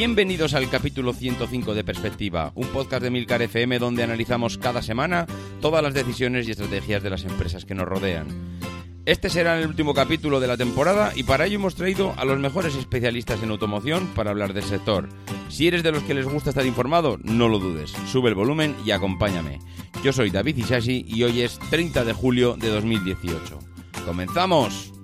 Bienvenidos al capítulo 105 de Perspectiva, un podcast de Milcar FM donde analizamos cada semana todas las decisiones y estrategias de las empresas que nos rodean. Este será el último capítulo de la temporada y para ello hemos traído a los mejores especialistas en automoción para hablar del sector. Si eres de los que les gusta estar informado, no lo dudes, sube el volumen y acompáñame. Yo soy David Isasi y hoy es 30 de julio de 2018. ¡Comenzamos!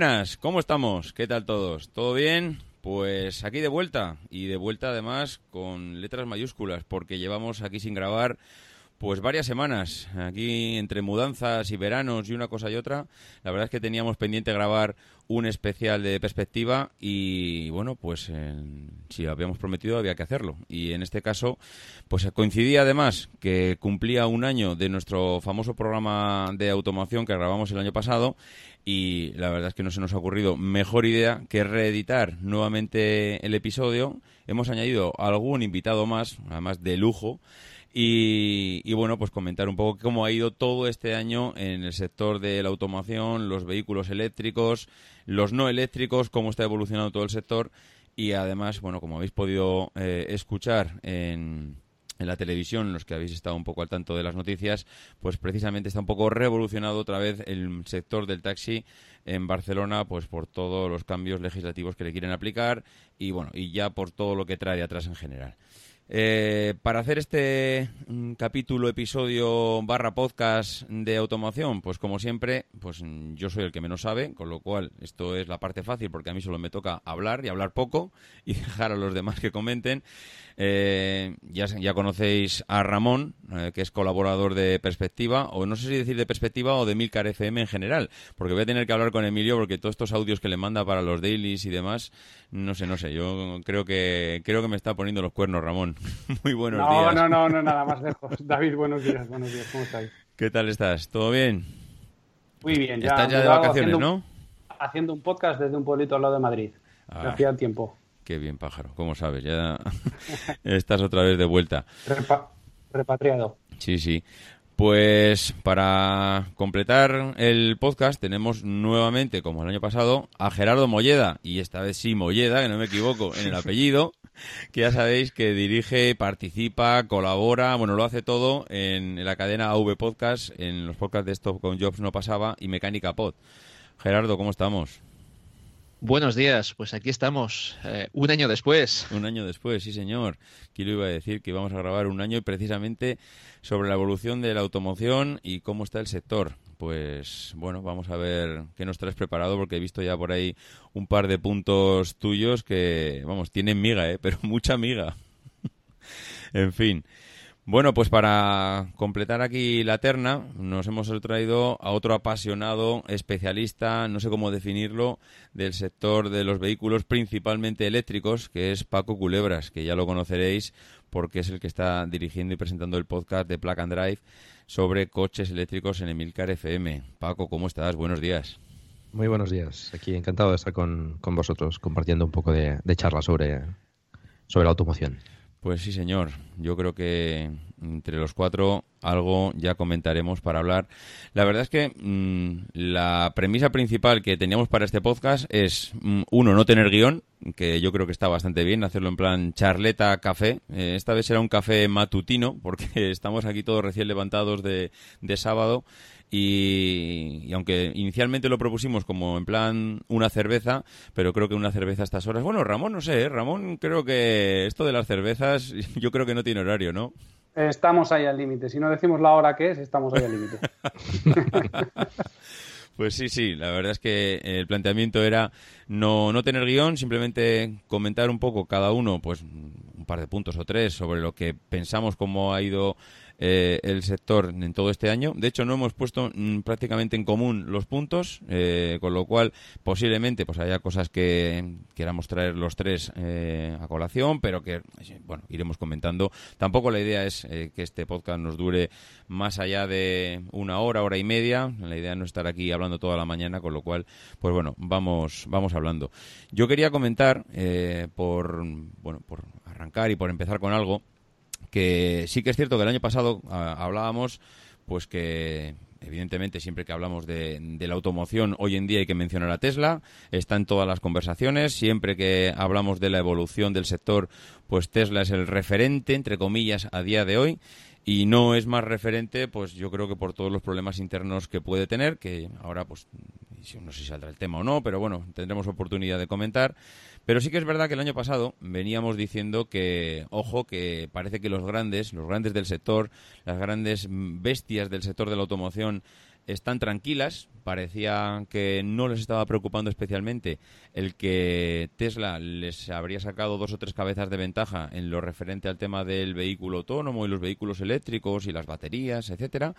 Buenas, ¿cómo estamos? ¿Qué tal todos? ¿Todo bien? Pues aquí de vuelta y de vuelta además con letras mayúsculas porque llevamos aquí sin grabar pues varias semanas, aquí entre mudanzas y veranos y una cosa y otra. La verdad es que teníamos pendiente grabar un especial de perspectiva y bueno, pues si habíamos prometido había que hacerlo. Y en este caso, pues coincidía además que cumplía un año de nuestro famoso programa de automoción que grabamos el año pasado y la verdad es que no se nos ha ocurrido mejor idea que reeditar nuevamente el episodio. Hemos añadido algún invitado más, además de lujo. Y, y, bueno, pues comentar un poco cómo ha ido todo este año en el sector de la automoción, los vehículos eléctricos, los no eléctricos, cómo está evolucionando todo el sector y además, bueno, como habéis podido eh, escuchar en, en la televisión, los que habéis estado un poco al tanto de las noticias, pues precisamente está un poco revolucionado otra vez el sector del taxi en Barcelona, pues por todos los cambios legislativos que le quieren aplicar y bueno, y ya por todo lo que trae atrás en general. Eh, para hacer este mm, capítulo, episodio barra podcast de automoción, pues como siempre, pues mm, yo soy el que menos sabe, con lo cual esto es la parte fácil porque a mí solo me toca hablar y hablar poco y dejar a los demás que comenten. Eh, ya, ya conocéis a Ramón, eh, que es colaborador de Perspectiva, o no sé si decir de Perspectiva o de Milcar FM en general, porque voy a tener que hablar con Emilio porque todos estos audios que le manda para los dailies y demás, no sé, no sé, yo creo que creo que me está poniendo los cuernos Ramón. Muy buenos no, días. No, no, no, nada más lejos. David, buenos días, buenos días, ¿cómo estáis? ¿Qué tal estás? ¿Todo bien? Muy bien, ya. Estás ya de vacaciones, haciendo, ¿no? Haciendo un podcast desde un pueblito al lado de Madrid. Ah. Hacía tiempo. Qué bien, pájaro. ¿Cómo sabes? Ya estás otra vez de vuelta. Repa repatriado. Sí, sí. Pues para completar el podcast tenemos nuevamente, como el año pasado, a Gerardo Molleda, y esta vez sí Molleda, que no me equivoco en el apellido, que ya sabéis que dirige, participa, colabora, bueno, lo hace todo en la cadena AV Podcast, en los podcasts de Stop con Jobs no pasaba y Mecánica Pod. Gerardo, ¿cómo estamos? Buenos días, pues aquí estamos, eh, un año después. Un año después, sí señor. Aquí lo iba a decir que íbamos a grabar un año y precisamente sobre la evolución de la automoción y cómo está el sector. Pues bueno, vamos a ver qué nos traes preparado porque he visto ya por ahí un par de puntos tuyos que, vamos, tienen miga, ¿eh? pero mucha miga. en fin. Bueno, pues para completar aquí la terna, nos hemos traído a otro apasionado especialista, no sé cómo definirlo, del sector de los vehículos principalmente eléctricos, que es Paco Culebras, que ya lo conoceréis porque es el que está dirigiendo y presentando el podcast de Plug and Drive sobre coches eléctricos en Emilcar FM. Paco, ¿cómo estás? Buenos días. Muy buenos días. Aquí encantado de estar con, con vosotros compartiendo un poco de, de charla sobre, sobre la automoción. Pues sí, señor. Yo creo que entre los cuatro algo ya comentaremos para hablar. La verdad es que mm, la premisa principal que teníamos para este podcast es, mm, uno, no tener guion, que yo creo que está bastante bien, hacerlo en plan charleta, café. Eh, esta vez será un café matutino, porque estamos aquí todos recién levantados de, de sábado. Y, aunque inicialmente lo propusimos como en plan una cerveza, pero creo que una cerveza a estas horas. Bueno, Ramón, no sé, ¿eh? Ramón, creo que esto de las cervezas, yo creo que no tiene horario, ¿no? Estamos ahí al límite. Si no decimos la hora que es, estamos ahí al límite. Pues sí, sí, la verdad es que el planteamiento era no, no tener guion, simplemente comentar un poco cada uno, pues un par de puntos o tres sobre lo que pensamos cómo ha ido eh, el sector en todo este año. De hecho, no hemos puesto mm, prácticamente en común los puntos, eh, con lo cual posiblemente pues haya cosas que queramos traer los tres eh, a colación, pero que bueno iremos comentando. Tampoco la idea es que este podcast nos dure más allá de una hora, hora y media. La idea no es estar aquí hablando toda la mañana, con lo cual, pues bueno, vamos vamos hablando. Yo quería comentar por bueno por arrancar y por empezar con algo que sí que es cierto que el año pasado ah, hablábamos pues que evidentemente siempre que hablamos de, la automoción hoy en día hay que mencionar a Tesla, está en todas las conversaciones, siempre que hablamos de la evolución del sector, pues Tesla es el referente, entre comillas, a día de hoy. Y no es más referente, pues yo creo que por todos los problemas internos que puede tener, que ahora pues no sé si saldrá el tema o no, pero bueno, tendremos oportunidad de comentar. Pero sí que es verdad que el año pasado veníamos diciendo que, ojo, que parece que los grandes, los grandes del sector, las grandes bestias del sector de la automoción están tranquilas. Parecía que no les estaba preocupando especialmente el que Tesla les habría sacado dos o tres cabezas de ventaja en lo referente al tema del vehículo autónomo y los vehículos eléctricos y las baterías, etcétera,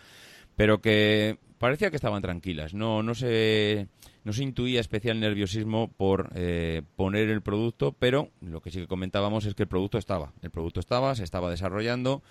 pero que parecía que estaban tranquilas. No, no se no se intuía especial nerviosismo por eh, poner el producto, pero lo que sí que comentábamos es que el producto estaba. El producto estaba, se estaba desarrollando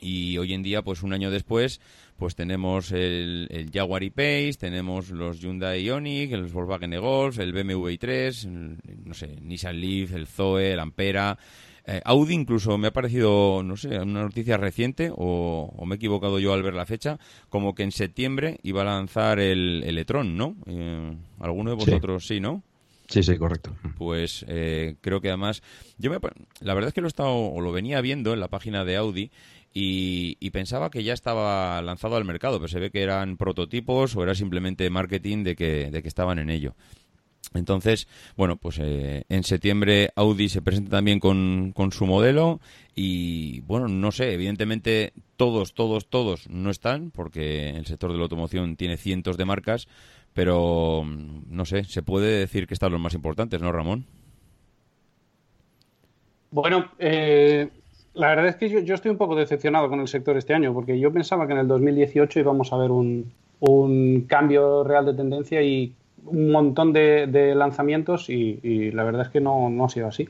y hoy en día, pues un año después, pues tenemos el, el Jaguar E-Pace, tenemos los Hyundai Ioniq, el Volkswagen Golf, el BMW i3, no sé, Nissan Leaf, el Zoe, el Ampera, eh, Audi incluso me ha parecido, no sé, una noticia reciente, o, me he equivocado yo al ver la fecha, como que en septiembre iba a lanzar el, el e-tron, ¿no? Eh, ¿Alguno de vosotros sí, no? Sí, sí, correcto. Pues eh, creo que además, yo me, la verdad es que lo he estado, o lo venía viendo en la página de Audi y, pensaba que ya estaba lanzado al mercado, pero se ve que eran prototipos o era simplemente marketing de que, de que estaban en ello. Entonces, bueno, pues eh, en septiembre Audi se presenta también con, con, su modelo y, bueno, no sé, evidentemente todos, todos, todos no están porque el sector de la automoción tiene cientos de marcas, pero mm, no sé, se puede decir que están los más importantes, ¿no, Ramón? Bueno, eh, la verdad es que yo, estoy un poco decepcionado con el sector este año porque yo pensaba que en el 2018 íbamos a ver un, un cambio real de tendencia y un montón de, lanzamientos y, la verdad es que no, ha sido así.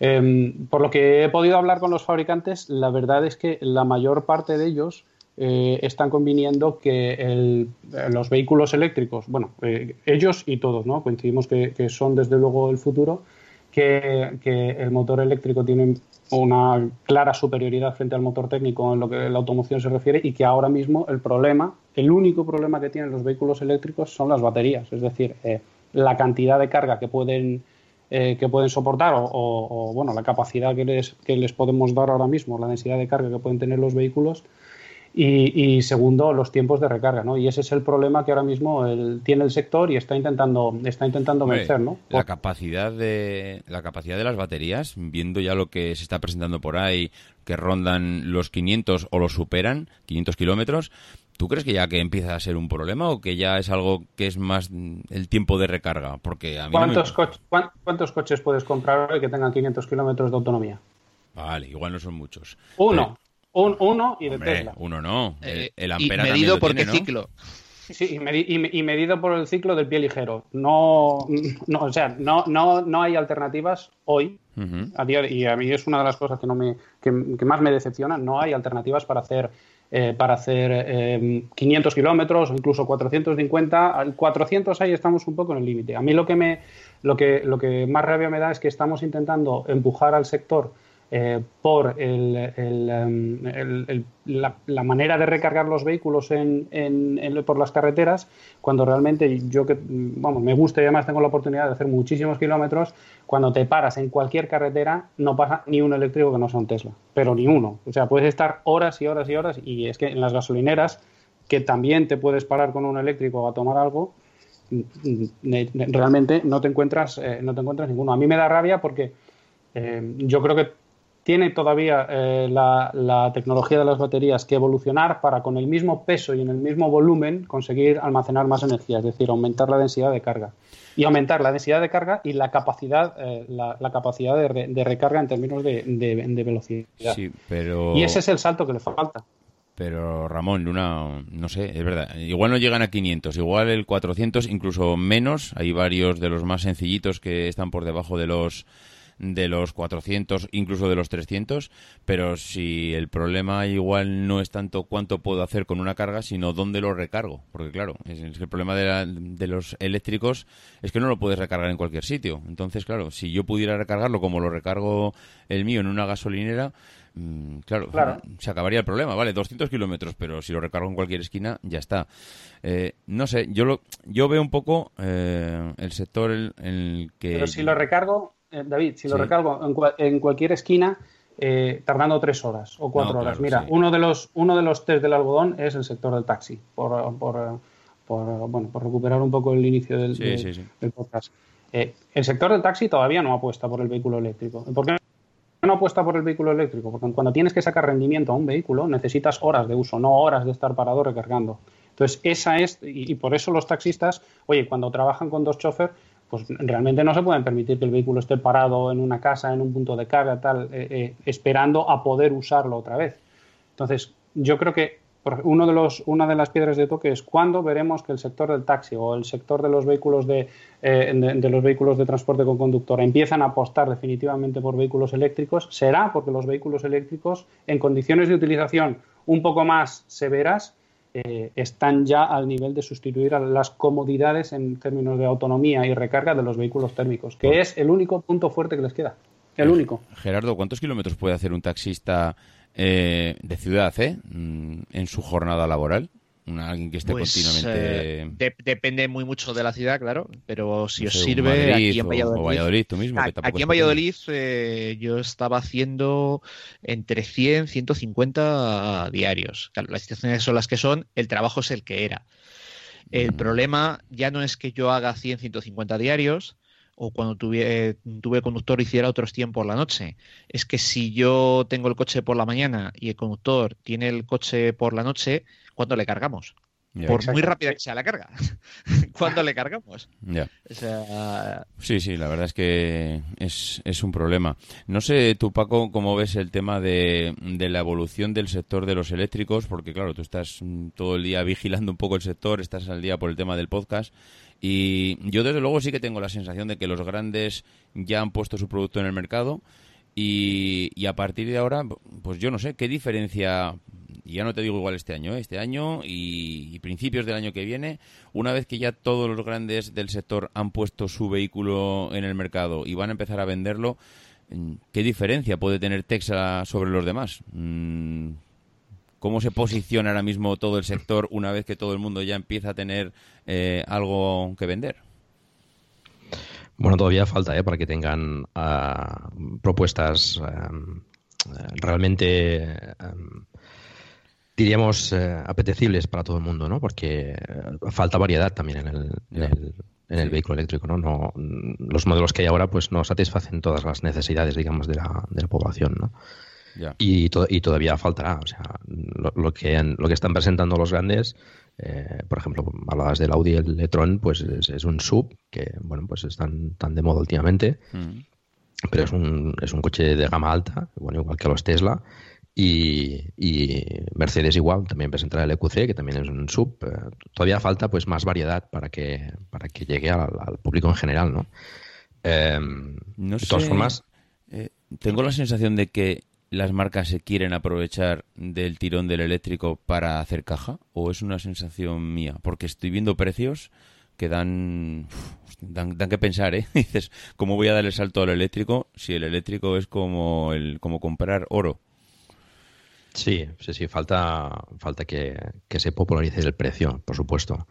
Em, por lo que he podido hablar con los fabricantes, la verdad es que la mayor parte de ellos eh, están conviniendo que los vehículos eléctricos, bueno, eh, ellos y todos, ¿no? Coincidimos que, son desde luego el futuro, que, el motor eléctrico tiene una clara superioridad frente al motor técnico en lo que la automoción se refiere y que ahora mismo el problema, el único problema que tienen los vehículos eléctricos son las baterías, es decir, eh, la cantidad de carga que pueden eh, que pueden soportar o, bueno la capacidad que les, que les podemos dar ahora mismo, la densidad de carga que pueden tener los vehículos y, segundo, los tiempos de recarga, ¿no? Y ese es el problema que ahora mismo tiene el sector y está intentando, está intentando vencer, ¿no? La capacidad de la capacidad de las baterías, viendo ya lo que se está presentando por ahí, que rondan los 500 o los superan, 500 kilómetros, ¿Tú crees que ya que empieza a ser un problema o que ya es algo que es más el tiempo de recarga? Porque a ¿Cuántos, ¿Cuántos coches puedes comprar hoy que tengan 500 kilómetros de autonomía? Vale, igual no son muchos. Uno. Un, uno y de Tesla. Uno no. Eh, el, ampera medido por qué ciclo. Sí, y, medido por el ciclo del pie ligero. No, no o sea, no, no, no hay alternativas hoy. a día y a mí es una de las cosas que, no me, que, más me decepciona. No hay alternativas para hacer eh, para hacer 500 eh, kilómetros o incluso 450. Al 400 ahí estamos un poco en el límite. A mí lo que, me, lo, que, lo que más rabia me da es que estamos intentando empujar al sector eh, por em, la, manera de recargar los vehículos por las carreteras, cuando realmente yo que vamos, me gusta y además tengo la oportunidad de hacer muchísimos kilómetros, cuando te paras en cualquier carretera no pasa ni un eléctrico que no sea un Tesla, pero ni uno. O sea, puedes estar horas y horas y horas y es que en las gasolineras, que también te puedes parar con un eléctrico a tomar algo, realmente no te encuentras, eh, no te encuentras ninguno. A mí me da rabia porque eh, yo creo que tiene todavía eh, la, tecnología de las baterías que evolucionar para con el mismo peso y en el mismo volumen conseguir almacenar más energía, es decir, aumentar la densidad de carga. Y aumentar la densidad de carga y la capacidad, eh, la, capacidad de, recarga en términos de, velocidad. Sí, pero... Y ese es el salto que le falta. Pero Ramón, Luna, no sé, es verdad. Igual no llegan a 500, igual el 400, incluso menos. Hay varios de los más sencillitos que están por debajo de los de los 400, incluso de los 300, pero si el problema igual no es tanto cuánto puedo hacer con una carga, sino dónde lo recargo. Porque claro, es, el problema de, de, los eléctricos es que no lo puedes recargar en cualquier sitio. Entonces, claro, si yo pudiera recargarlo como lo recargo el mío en una gasolinera, mm, claro, se acabaría el problema, vale, 200 kilómetros, pero si lo recargo en cualquier esquina, ya está. Eh, no sé, yo lo, yo veo un poco eh, el sector en el que... Pero si lo recargo, eh, David, si lo recargo en, cualquier esquina, eh, tardando tres horas o cuatro horas. Mira, uno de los uno de los test del algodón es el sector del taxi, por, por, bueno, por recuperar un poco el inicio del, podcast. Eh, el sector del taxi todavía no apuesta por el vehículo eléctrico. ¿Por qué no apuesta por el vehículo eléctrico? Porque cuando tienes que sacar rendimiento a un vehículo necesitas horas de uso, no horas de estar parado recargando. Entonces, esa es, y, por eso los taxistas, oye, cuando trabajan con dos choferes, pues realmente no se pueden permitir que el vehículo esté parado en una casa, en un punto de carga, tal, eh, eh, esperando a poder usarlo otra vez. Entonces, yo creo que uno de los, una de las piedras de toque es cuándo veremos que el sector del taxi o el sector de los vehículos de, eh, de, los vehículos de transporte con conductor empiezan a apostar definitivamente por vehículos eléctricos. Será porque los vehículos eléctricos, en condiciones de utilización un poco más severas, eh, están ya al nivel de sustituir a las comodidades en términos de autonomía y recarga de los vehículos térmicos, que es el único punto fuerte que les queda. El eh, único. Gerardo, ¿cuántos kilómetros puede hacer un taxista eh, de ciudad mm, en su jornada laboral? Alguien que esté pues, continuamente. Eh, depende muy mucho de la ciudad, claro, pero si os sirve aquí en Valladolid. aquí en Valladolid eh, yo estaba haciendo entre 100 150 diarios. las situaciones son las que son, el trabajo es el que era. El mm. problema ya no es que yo haga 100 150 diarios, o cuando tuve, tuve conductor hiciera otros 100 por la noche. Es que si yo tengo el coche por la mañana y el conductor tiene el coche por la noche, ¿cuándo le cargamos? por muy rápida que sea la carga. ¿Cuándo le cargamos? Sí, sí, la verdad es que es, un problema. No sé tú, Paco, cómo ves el tema de, de, la evolución del sector de los eléctricos, porque claro, tú estás todo el día vigilando un poco el sector, estás al día por el tema del podcast. Y yo desde luego sí que tengo la sensación de que los grandes ya han puesto su producto en el mercado y, y a partir de ahora, pues yo no sé, ¿qué diferencia y ya no te digo igual este año, ¿eh? este año y, principios del año que viene, una vez que ya todos los grandes del sector han puesto su vehículo en el mercado y van a empezar a venderlo, mm, ¿qué diferencia puede tener Texas sobre los demás? Mm, ¿Cómo se posiciona ahora mismo todo el sector una vez que todo el mundo ya empieza a tener eh, algo que vender? Bueno, todavía falta ¿eh? para que tengan ah, propuestas eh, realmente diríamos, eh, apetecibles para todo el mundo, ¿no? Porque eh, falta variedad también en el, en el, vehículo eléctrico, ¿no? ¿no? Los modelos que hay ahora, pues no satisfacen todas las necesidades, digamos, de la, de la población, ¿no? Y, y, todavía faltará, o sea, lo, que, lo que están presentando los grandes, eh, por ejemplo, hablabas del Audi el e-tron, pues es, un sub que, bueno, pues están tan de moda últimamente, mm. pero es un, es un coche de gama alta, bueno, igual que los Tesla, y, Mercedes igual también presentará el EQC que también es un sub eh, todavía falta pues más variedad para que para que llegue al, público en general no em, de todas formas eh, tengo la sensación de que las marcas se quieren aprovechar del tirón del eléctrico para hacer caja o es una sensación mía porque estoy viendo precios que dan, dan, dan que pensar, ¿eh? Dices, ¿cómo voy a dar el salto al eléctrico si el eléctrico es como, el, como comprar oro? Sí, sí, sí, falta, falta que, se popularice el precio, por supuesto.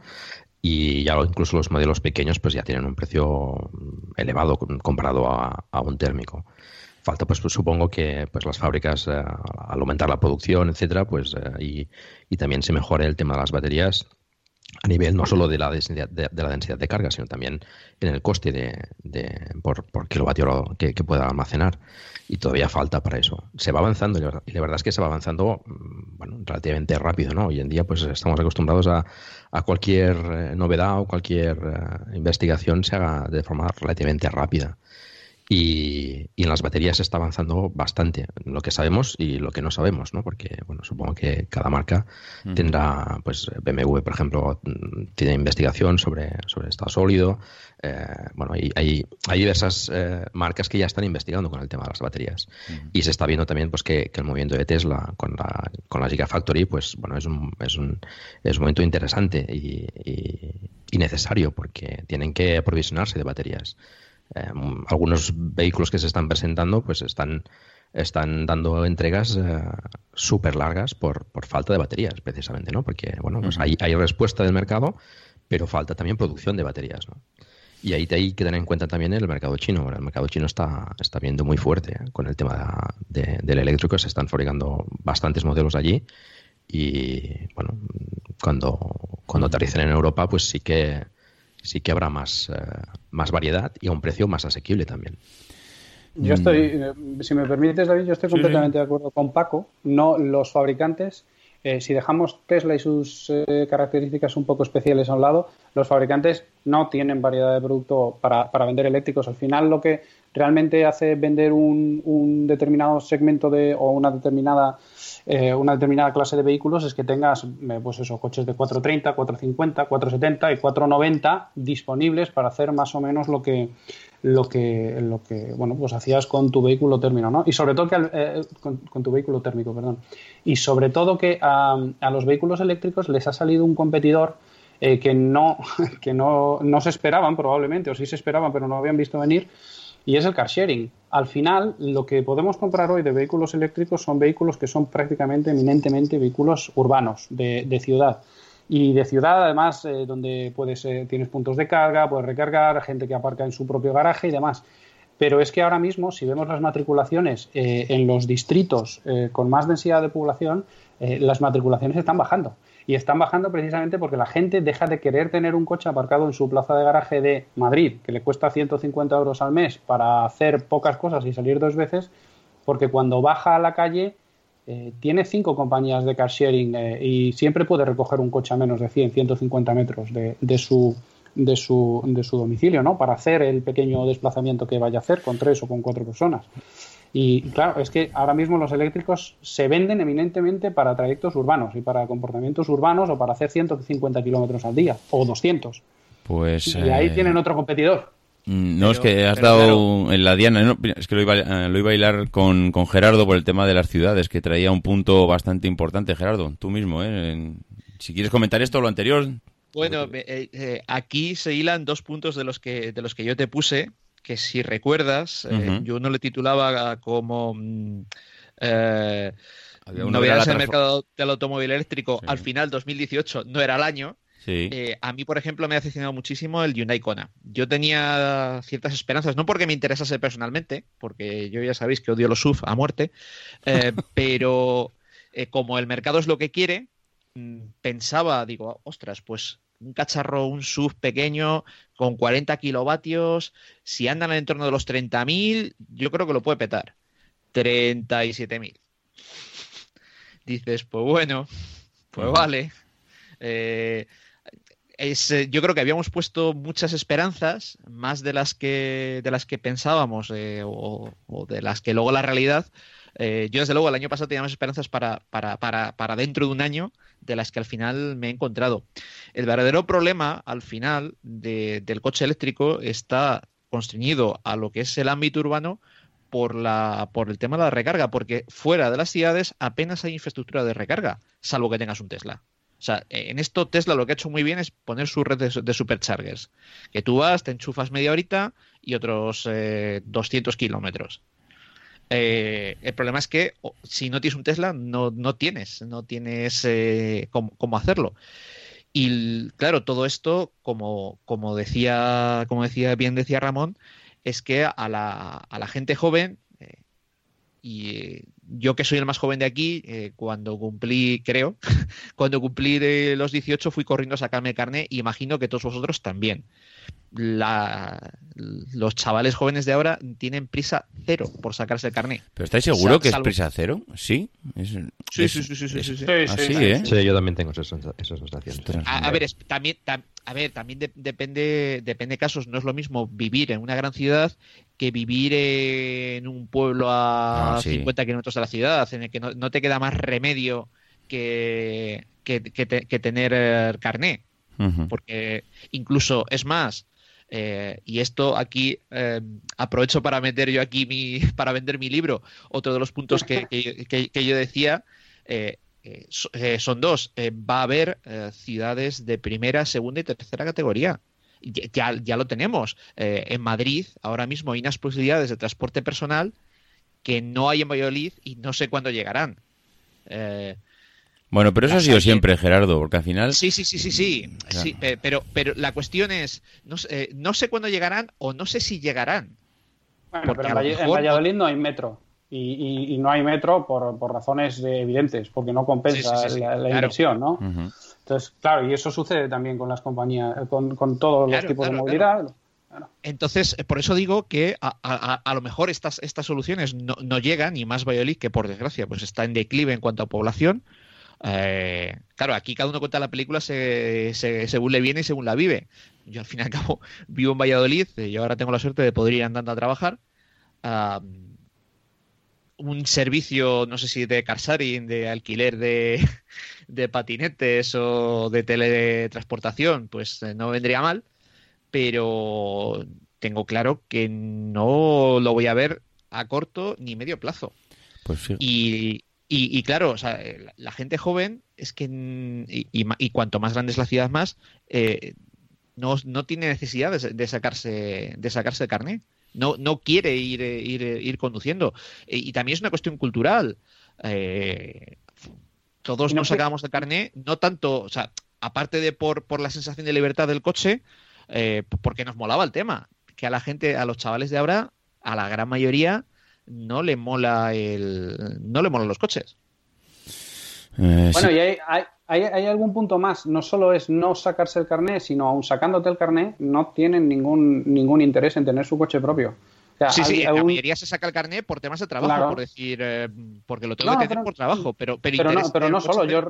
Y ya incluso los modelos pequeños pues ya tienen un precio elevado comparado a, un térmico. Falta, pues, supongo que pues las fábricas, eh, al aumentar la producción, etcétera, pues eh, y, y, también se mejore el tema de las baterías, a nivel no solo de la densidad de, la densidad de carga, sino también en el coste de, por, kilovatio que, pueda almacenar. Y todavía falta para eso. Se va avanzando y la verdad es que se va avanzando mm, bueno, relativamente rápido. ¿no? Hoy en día pues estamos acostumbrados a, a cualquier eh, novedad o cualquier eh, investigación se haga de forma relativamente rápida. Y, en las baterías se está avanzando bastante, lo que sabemos y lo que no sabemos, ¿no? Porque, bueno, supongo que cada marca tendrá, pues BMW, por ejemplo, mm, tiene investigación sobre, sobre estado sólido. Eh, bueno, hay, hay, hay diversas eh, marcas que ya están investigando con el tema de las baterías. Y se está viendo también pues que, el movimiento de Tesla con la, con la Gigafactory, pues bueno, es un, es un, es un momento interesante y, y necesario porque tienen que aprovisionarse de baterías. Em, algunos vehículos que se están presentando pues están, están dando entregas eh, súper largas por, por, falta de baterías, precisamente, ¿no? Porque, bueno, pues hay, hay, respuesta del mercado, pero falta también producción de baterías, ¿no? Y ahí hay que tener en cuenta también el mercado chino. El mercado chino está, está viendo muy fuerte ¿eh? con el tema de, del eléctrico. Se están fabricando bastantes modelos allí. Y bueno, cuando, cuando aterricen en Europa, pues sí que sí que habrá más, eh, más variedad y a un precio más asequible también. Yo estoy, eh, si me permites, David, yo estoy completamente de acuerdo con Paco. No los fabricantes, eh, si dejamos Tesla y sus características un poco especiales a un lado, los fabricantes no tienen variedad de producto para, para vender eléctricos. Al final, lo que realmente hace vender un, un determinado segmento de, o una determinada eh, una determinada clase de vehículos es que tengas, eh, pues eso, coches de 430, 450, 470 y 490 disponibles para hacer más o menos lo que lo que lo que bueno pues hacías con tu vehículo térmico no y sobre todo que eh, con, tu vehículo térmico perdón y sobre todo que a, los vehículos eléctricos les ha salido un competidor que no que no, no se esperaban probablemente o sí se esperaban pero no habían visto venir y es el car sharing. Al final, lo que podemos comprar hoy de vehículos eléctricos son vehículos que son prácticamente eminentemente vehículos urbanos, de, ciudad. Y de ciudad, además, eh, donde puedes, eh, tienes puntos de carga, puedes recargar, gente que aparca en su propio garaje y demás. Pero es que ahora mismo, si vemos las matriculaciones eh, en los distritos con más densidad de población, las matriculaciones están bajando. Y están bajando precisamente porque la gente deja de querer tener un coche aparcado en su plaza de garaje de Madrid, que le cuesta 150 euros al mes para hacer pocas cosas y salir dos veces, porque cuando baja a la calle eh, tiene cinco compañías de car sharing eh, y siempre puede recoger un coche a menos de 100, 150 metros de, de, su, de, su, de su domicilio, ¿no? Para hacer el pequeño desplazamiento que vaya a hacer con tres o con cuatro personas. Y claro, es que ahora mismo los eléctricos se venden eminentemente para trayectos urbanos y para comportamientos urbanos o para hacer 150 kilómetros al día o 200. Pues. Y ahí eh, tienen otro competidor. Mm, no, es que has dado en la diana, es que lo iba, eh, lo iba a hilar con, con, Gerardo por el tema de las ciudades, que traía un punto bastante importante, Gerardo, tú mismo, ¿eh? si quieres comentar esto o lo anterior. Bueno, eh, aquí se hilan dos puntos de los que, de los que yo te puse, que si recuerdas, eh, yo no le titulaba como mm, eh, novedades en el mercado del automóvil eléctrico al final 2018, no era el año. Eh, a mí, por ejemplo, me ha decepcionado muchísimo el Hyundai Kona. Yo tenía ciertas esperanzas, no porque me interesase personalmente, porque yo ya sabéis que odio los SUV a muerte, eh, pero como el mercado es lo que quiere, mm, pensaba, digo, ostras, pues un cacharro, un SUV pequeño con 40 kilovatios, si andan en el entorno de los 30.000, yo creo que lo puede petar. 37.000. Dices, pues bueno, pues vale. Eh, eh, yo creo que habíamos puesto muchas esperanzas, más de las que, de las que pensábamos eh, o, de las que luego la realidad. yo desde luego el año pasado tenía más esperanzas para, para, para, para dentro de un año de las que al final me he encontrado. El verdadero problema al final del coche eléctrico está constreñido a lo que es el ámbito urbano por, la, por el tema de la recarga, porque fuera de las ciudades apenas hay infraestructura de recarga, salvo que tengas un Tesla. O sea, en esto Tesla lo que ha hecho muy bien es poner su red de, superchargers. Que tú vas, te enchufas media horita y otros 200 kilómetros. Eh, el problema es que si no tienes un Tesla, no, no tienes, no tienes eh, cómo, hacerlo. Y claro, todo esto, como, como decía, como decía, bien decía Ramón, es que a la, a la gente joven, eh, y yo que soy el más joven de aquí, cuando cumplí, creo, cuando cumplí los 18 fui corriendo a sacarme carne y imagino que todos vosotros también la, los chavales jóvenes de ahora tienen prisa cero por sacarse el carnet. ¿Pero estáis seguro que es prisa cero? ¿Sí? sí, sí, sí, sí, sí, sí, Así, ¿eh? Sí, yo también tengo esas, sensaciones. A, ver, también, a ver, también depende, depende de casos. No es lo mismo vivir en una gran ciudad que vivir en un pueblo a 50 kilómetros de la ciudad, en el que no, te queda más remedio que, que, que, tener eh, carné. Porque incluso, es más, eh, y esto aquí eh, aprovecho para meter yo aquí mi, para vender mi libro. Otro de los puntos que, yo decía eh, son dos. va a haber ciudades de primera, segunda y tercera categoría. Ya, ya lo tenemos. en Madrid ahora mismo hay unas posibilidades de transporte personal que no hay en Valladolid y no sé cuándo llegarán. Bueno, pero eso ha sido siempre, Gerardo, porque al final... Sí, sí, sí, sí, sí, sí pero, pero la cuestión es, no, eh, no, sé cuándo llegarán o no sé si llegarán. Bueno, pero en, Valladolid no hay metro. Y, no hay metro por, por razones evidentes, porque no compensa la, inversión, ¿no? Entonces, claro, y eso sucede también con las compañías, con, con todos los tipos de movilidad. Entonces, por eso digo que a, a, a, lo mejor estas, estas soluciones no, no, llegan, y más Valladolid, que por desgracia pues está en declive en cuanto a población, eh, claro, aquí cada uno cuenta la película según le viene y según la vive. Yo al fin y al cabo vivo en Valladolid y eh, ahora tengo la suerte de poder ir andando a trabajar. Un servicio, no sé si de carsharing, de alquiler de, patinetes o de teletransportación, pues eh, no vendría mal, pero tengo claro que no lo voy a ver a corto ni medio plazo. Pues sí. Y, y, claro, o sea, la, gente joven es que, y, cuanto más grande es la ciudad más, eh, no, no, tiene necesidad de, sacarse de sacarse carnet. No, no quiere ir, ir, ir conduciendo. Y, también es una cuestión cultural. Eh, todos nos sacábamos el carnet, no tanto, o sea, aparte de por, por la sensación de libertad del coche, eh, porque nos molaba el tema. Que a la gente, a los chavales de ahora, a la gran mayoría, no le mola el no le molan los coches. Eh, bueno, y hay, hay, algún punto más. No solo es no sacarse el carnet, sino aún sacándote el carnet, no tienen ningún, ningún interés en tener su coche propio. sí, sí, la mayoría se saca el carnet por temas de trabajo, por decir, eh, porque lo tengo que tener por trabajo, pero pero, no, pero no solo. Yo,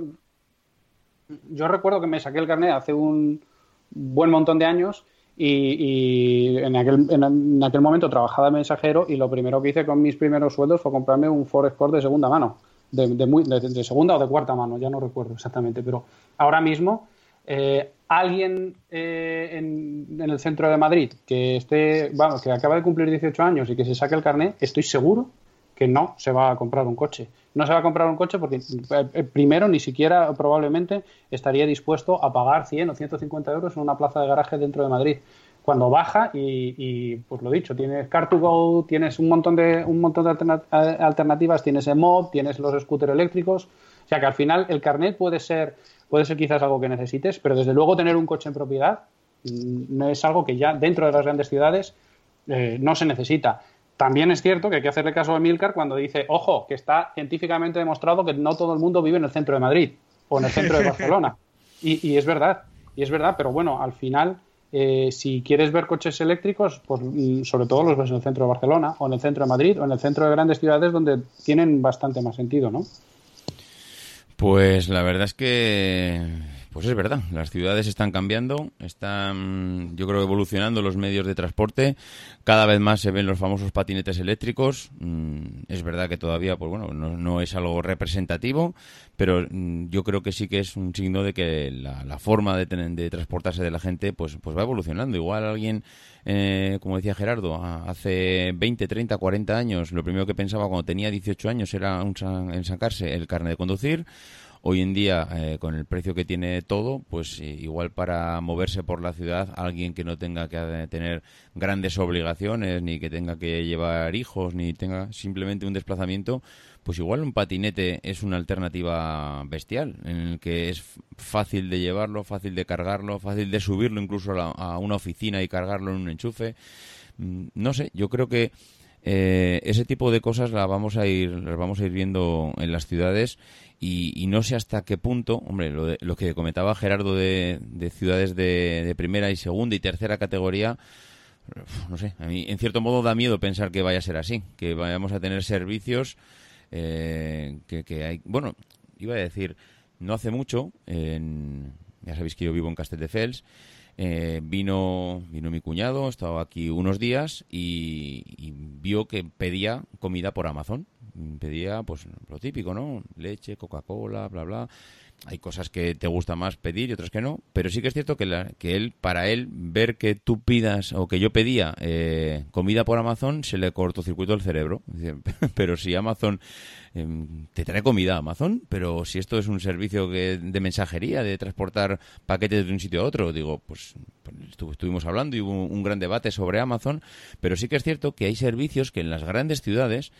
yo recuerdo que me saqué el carnet hace un buen montón de años y, en, aquel, en, aquel momento trabajaba de mensajero y lo primero que hice con mis primeros sueldos fue comprarme un Ford Escort de segunda mano, de, de, segunda o de cuarta mano, ya no recuerdo exactamente, pero ahora mismo eh, alguien eh, en, el centro de Madrid que esté, vamos, que acaba de cumplir 18 años y que se saque el carnet, estoy seguro que no se va a comprar un coche. No se va a comprar un coche porque eh, primero ni siquiera probablemente estaría dispuesto a pagar 100 o 150 euros en una plaza de garaje dentro de Madrid. Cuando baja y, pues lo dicho, tienes Car2Go, tienes un montón de un montón de alternativas, tienes el mod, tienes los scooters eléctricos, o sea que al final el carnet puede ser puede ser quizás algo que necesites, pero desde luego tener un coche en propiedad mm, no es algo que ya dentro de las grandes ciudades eh, no se necesita. También es cierto que hay que hacerle caso a Milcar cuando dice, ojo, que está científicamente demostrado que no todo el mundo vive en el centro de Madrid o en el centro de Barcelona. Y, es verdad, y es verdad, pero bueno, al final, eh, si quieres ver coches eléctricos, pues mm, sobre todo los ves en el centro de Barcelona o en el centro de Madrid o en el centro de grandes ciudades donde tienen bastante más sentido, ¿no? Pues la verdad es que pues es verdad, las ciudades están cambiando, están, yo creo, evolucionando los medios de transporte. Cada vez más se ven los famosos patinetes eléctricos. Mm, es verdad que todavía, pues bueno, no, es algo representativo, pero mm, yo creo que sí que es un signo de que la, forma de, de transportarse de la gente, pues, pues va evolucionando. Igual alguien, eh, como decía Gerardo, hace 20, 30, 40 años, lo primero que pensaba cuando tenía 18 años era un, el carnet de conducir hoy en día, eh, con el precio que tiene todo, pues eh, igual para moverse por la ciudad, alguien que no tenga que tener grandes obligaciones, ni que tenga que llevar hijos, ni tenga simplemente un desplazamiento, pues igual un patinete es una alternativa bestial, en el que es fácil de llevarlo, fácil de cargarlo, fácil de subirlo incluso a, una oficina y cargarlo en un enchufe. Mm, no sé, yo creo que eh, ese tipo de cosas las vamos a ir, las vamos a ir viendo en las ciudades y, no sé hasta qué punto, hombre, lo, lo que comentaba Gerardo de, ciudades de, de, primera y segunda y tercera categoría, no sé, a mí en cierto modo da miedo pensar que vaya a ser así, que vayamos a tener servicios eh, que, hay, bueno, iba a decir, no hace mucho, ya sabéis que yo vivo en Castelldefels, eh, vino, vino mi cuñado, estaba aquí unos días y, vio que pedía comida por Amazon. Pedía, pues, lo típico, ¿no? Leche, Coca-Cola, bla, bla hay cosas que te gusta más pedir y otras que no, pero sí que es cierto que, la, que él, para él, ver que tú pidas o que yo pedía eh, comida por Amazon, se le cortocircuito el cerebro. Pero si Amazon em, te trae comida Amazon, pero si esto es un servicio que, de mensajería, de transportar paquetes de un sitio a otro, digo, pues, pues estuvimos hablando y hubo un gran debate sobre Amazon, pero sí que es cierto que hay servicios que en las grandes ciudades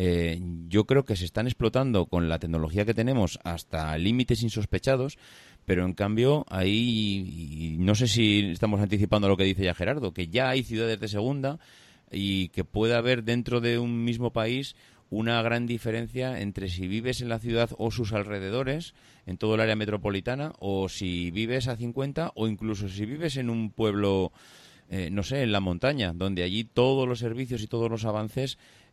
eh, yo creo que se están explotando con la tecnología que tenemos hasta límites insospechados, pero en cambio ahí, no sé si estamos anticipando lo que dice ya Gerardo, que ya hay ciudades de segunda y que puede haber dentro de un mismo país una gran diferencia entre si vives en la ciudad o sus alrededores, en todo el área metropolitana, o si vives a 50, o incluso si vives en un pueblo, eh, no sé, en la montaña, donde allí todos los servicios y todos los avances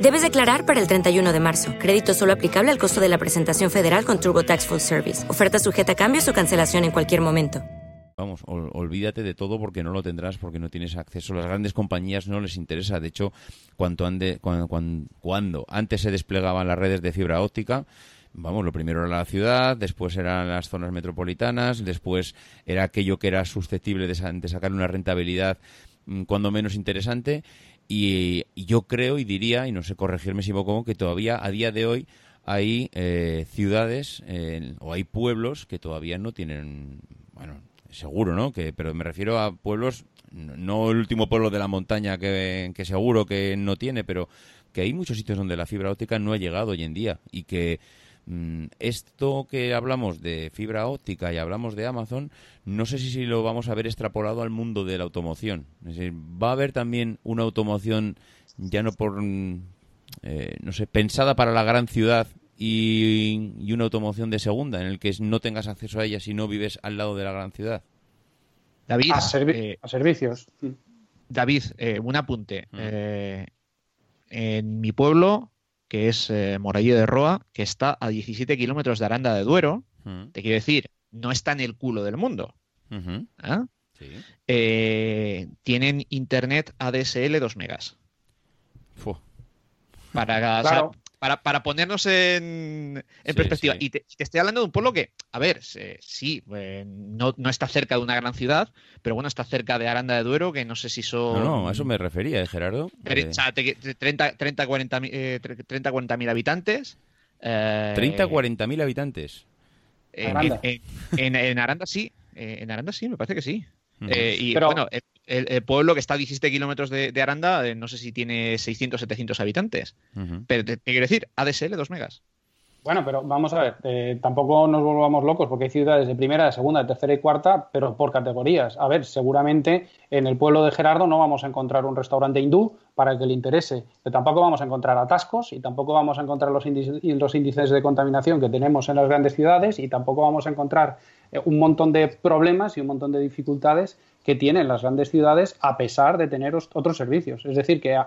Debes declarar para el 31 de marzo. Crédito solo aplicable al costo de la presentación federal con Turbo Tax Full Service. Oferta sujeta a cambios o cancelación en cualquier momento. Vamos, olvídate de todo porque no lo tendrás, porque no tienes acceso. Las grandes compañías no les interesa. De hecho, cuando, ande, cuando, cuando, antes se desplegaban las redes de fibra óptica, vamos, lo primero era la ciudad, después eran las zonas metropolitanas, después era aquello que era susceptible de, de sacar una rentabilidad mm, cuando menos interesante y, yo creo y diría, y no sé corregirme si me equivoco, que todavía a día de hoy hay eh, ciudades o hay pueblos que todavía no tienen, bueno, seguro, ¿no? Que, pero me refiero a pueblos, no el último pueblo de la montaña que, que seguro que no tiene, pero que hay muchos sitios donde la fibra óptica no ha llegado hoy en día y que esto que hablamos de fibra óptica y hablamos de Amazon, no sé si, lo vamos a ver extrapolado al mundo de la automoción. Es decir, va a haber también una automoción ya no por, mm, eh, no sé, pensada para la gran ciudad y, una automoción de segunda en el que no tengas acceso a ella si no vives al lado de la gran ciudad. David, a, eh, servicios. David, eh, un apunte. Mm. en mi pueblo que es eh, Morallo de Roa, que está a 17 kilómetros de Aranda de Duero. Te quiero decir, no está en el culo del mundo. ¿Ah? Eh, tienen internet ADSL 2 megas. Para, para, para ponernos en, perspectiva. Y te, estoy hablando de un pueblo que, a ver, sí, eh, no, está cerca de una gran ciudad, pero bueno, está cerca de Aranda de Duero, que no sé si son... No, no, a eso me refería, ¿eh, Gerardo? O sea, 30, 30, 40 mil habitantes. Eh, 30, 40 mil habitantes. En Aranda. En, Aranda sí, eh, en Aranda sí, me parece que sí. Eh, y bueno, el, pueblo que está a 17 kilómetros de, Aranda, eh, no sé si tiene 600, 700 habitantes. Pero te, quiero decir, ADSL 2 megas. Bueno, pero vamos a ver, eh, tampoco nos volvamos locos porque hay ciudades de primera, de segunda, de tercera y cuarta, pero por categorías. A ver, seguramente en el pueblo de Gerardo no vamos a encontrar un restaurante hindú para el que le interese, pero tampoco vamos a encontrar atascos y tampoco vamos a encontrar los índices, los índices de contaminación que tenemos en las grandes ciudades y tampoco vamos a encontrar un montón de problemas y un montón de dificultades que tienen las grandes ciudades a pesar de tener otros servicios. Es decir, que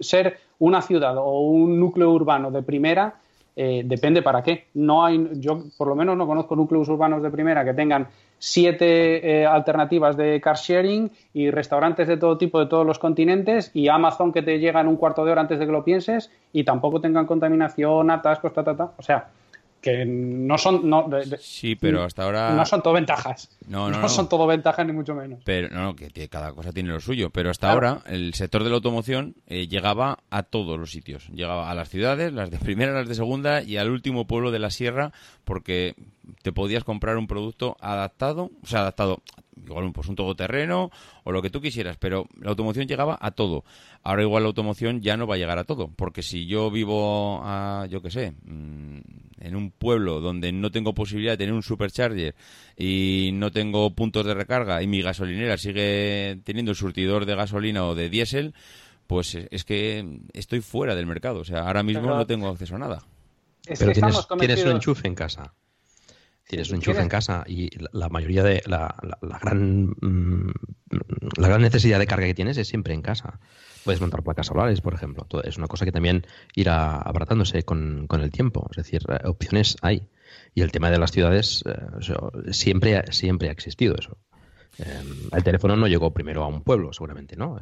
ser una ciudad o un núcleo urbano de primera eh, depende para qué. No hay, yo por lo menos no conozco núcleos urbanos de primera que tengan siete eh, alternativas de car sharing y restaurantes de todo tipo de todos los continentes y Amazon que te llega en un cuarto de hora antes de que lo pienses y tampoco tengan contaminación, atascos, ta, ta, ta. O sea, que no son no, sí pero hasta ahora no son todo ventajas. No, no, no, son todo ventajas ni mucho menos. Pero no, que cada cosa tiene lo suyo. Pero hasta ahora el sector de la automoción eh, llegaba a todos los sitios. Llegaba a las ciudades las de primera las de segunda y al último pueblo de la sierra porque te podías comprar un producto adaptado o sea adaptado igual pues un todoterreno o lo que tú quisieras, pero la automoción llegaba a todo. Ahora igual la automoción ya no va a llegar a todo, porque si yo vivo a, yo qué sé, mm, en un pueblo donde no tengo posibilidad de tener un supercharger y no tengo puntos de recarga y mi gasolinera sigue teniendo el surtidor de gasolina o de diésel, pues es que estoy fuera del mercado. O sea, ahora mismo no tengo acceso a nada. Pero tienes, tienes un enchufe en casa. Tienes un enchufe en casa y la, mayoría de la, gran mm, la gran necesidad de carga que tienes es siempre en casa. Puedes montar placas solares, por ejemplo. Es una cosa que también irá abratándose con, el tiempo. Es decir, eh, opciones hay. Y el tema de las ciudades eh, siempre, siempre ha existido eso. Em, el teléfono no llegó primero a un pueblo, seguramente, ¿no?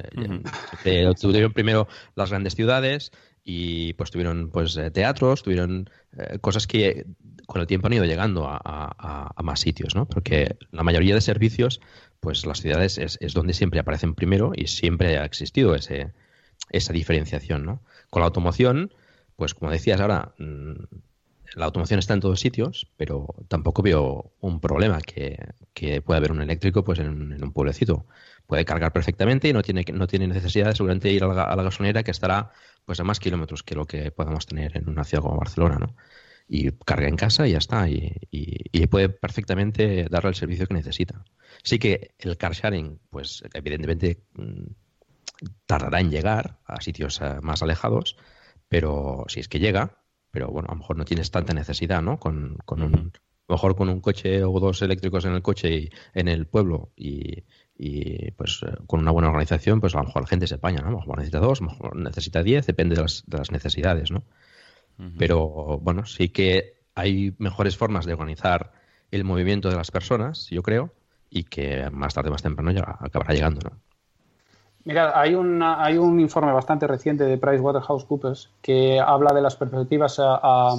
Eh, tuvieron primero las grandes ciudades y pues tuvieron pues teatros, tuvieron cosas que con el tiempo han ido llegando a, más sitios, ¿no? Porque la mayoría de servicios, pues las ciudades es, donde siempre aparecen primero y siempre ha existido ese, esa diferenciación, ¿no? Con la automoción, pues como decías ahora, mm, la automoción está en todos sitios, pero tampoco veo un problema que, que pueda haber un eléctrico pues en, un pueblecito. Puede cargar perfectamente y no tiene, no tiene necesidad de seguramente ir a la, a que estará pues a más kilómetros que lo que podamos tener en una ciudad como Barcelona, ¿no? y carga en casa y ya está. Y, y, puede perfectamente darle el servicio que necesita. Sí que el car sharing, pues evidentemente mm, tardará en llegar a sitios eh, más alejados, pero si es que llega, pero bueno, a lo mejor no tienes tanta necesidad, ¿no? Con, con un, mejor con un coche o dos eléctricos en el coche y en el pueblo y, y pues eh, con una buena organización, pues a lo mejor la gente se apaña, ¿no? A lo mejor necesita dos, a lo mejor necesita diez, depende de las, de las necesidades, ¿no? Pero bueno, sí que hay mejores formas de organizar el movimiento de las personas, yo creo, y que más tarde o más temprano ya acabará llegando. ¿no? Mira, hay, una, hay un informe bastante reciente de PricewaterhouseCoopers que habla de las perspectivas a,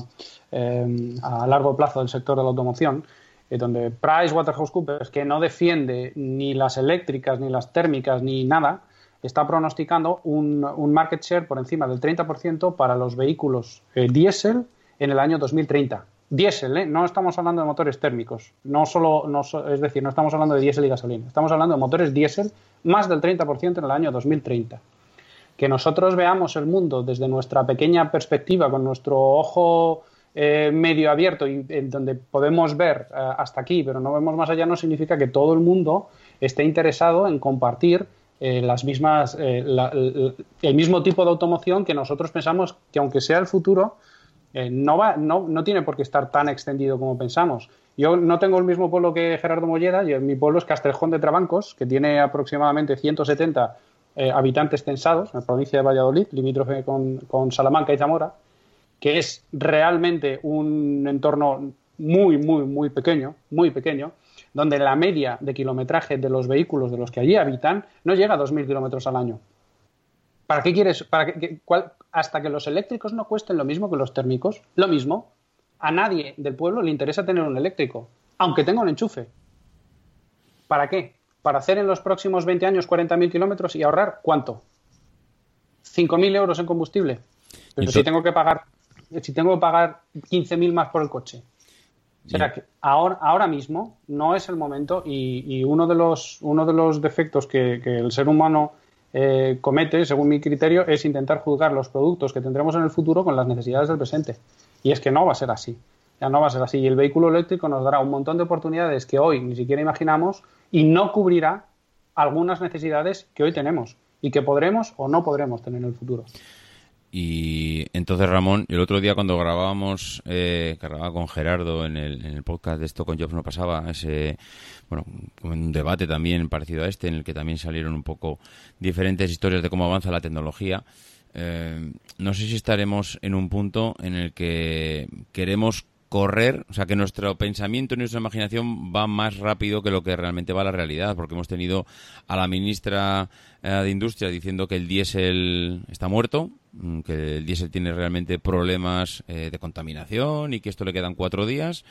em, largo plazo del sector de la automoción, donde PricewaterhouseCoopers, que no defiende ni las eléctricas, ni las térmicas, ni nada, está pronosticando un, market share por encima del 30% para los vehículos eh, diésel en el año 2030. Diésel, ¿eh? no estamos hablando de motores térmicos, no solo, no, es decir, no estamos hablando de diésel y gasolina, estamos hablando de motores diésel más del 30% en el año 2030. Que nosotros veamos el mundo desde nuestra pequeña perspectiva, con nuestro ojo eh, medio abierto y en donde podemos ver hasta aquí, pero no vemos más allá, no significa que todo el mundo esté interesado en compartir eh, las mismas, eh, el mismo tipo de automoción que nosotros pensamos que aunque sea el futuro, eh, no, va, no, no, tiene por qué estar tan extendido como pensamos. Yo no tengo el mismo pueblo que Gerardo Molleda, y mi pueblo es Castrejón de Trabancos, que tiene aproximadamente 170 habitantes censados en la provincia de Valladolid, limítrofe con, con Salamanca y Zamora, que es realmente un entorno muy, muy, muy pequeño, muy pequeño, donde la media de kilometraje de los vehículos de los que allí habitan no llega a 2.000 kilómetros al año. ¿Para qué quieres? Para hasta que los eléctricos no cuesten lo mismo que los térmicos, lo mismo, a nadie del pueblo le interesa tener un eléctrico, aunque tenga un enchufe. ¿Para qué? Para hacer en los próximos 20 años 40.000 kilómetros y ahorrar cuánto? 5.000 euros en combustible. Pero si tengo que pagar, si tengo que pagar 15.000 más por el coche, o sea, que ahora, ahora mismo no es el momento y, uno, de los, uno de los defectos que, el ser humano eh, comete, según mi criterio, es intentar juzgar los productos que tendremos en el futuro con las necesidades del presente. Y es que no va a ser así. Ya no va a ser así. Y el vehículo eléctrico nos dará un montón de oportunidades que hoy ni siquiera imaginamos y no cubrirá algunas necesidades que hoy tenemos y que podremos o no podremos tener en el futuro. Y entonces, Ramón, el otro día cuando grabábamos, eh, grababa con Gerardo en el, en el podcast de esto con Jobs no pasaba, ese, bueno, un debate también parecido a este, en el que también salieron un poco diferentes historias de cómo avanza la tecnología. Eh, no sé si estaremos en un punto en el que queremos correr, o sea, que nuestro pensamiento y nuestra imaginación va más rápido que lo que realmente va a la realidad, porque hemos tenido a la ministra eh, de Industria diciendo que el diésel está muerto, mm, que el diésel tiene realmente problemas eh, de contaminación y que esto le quedan cuatro días.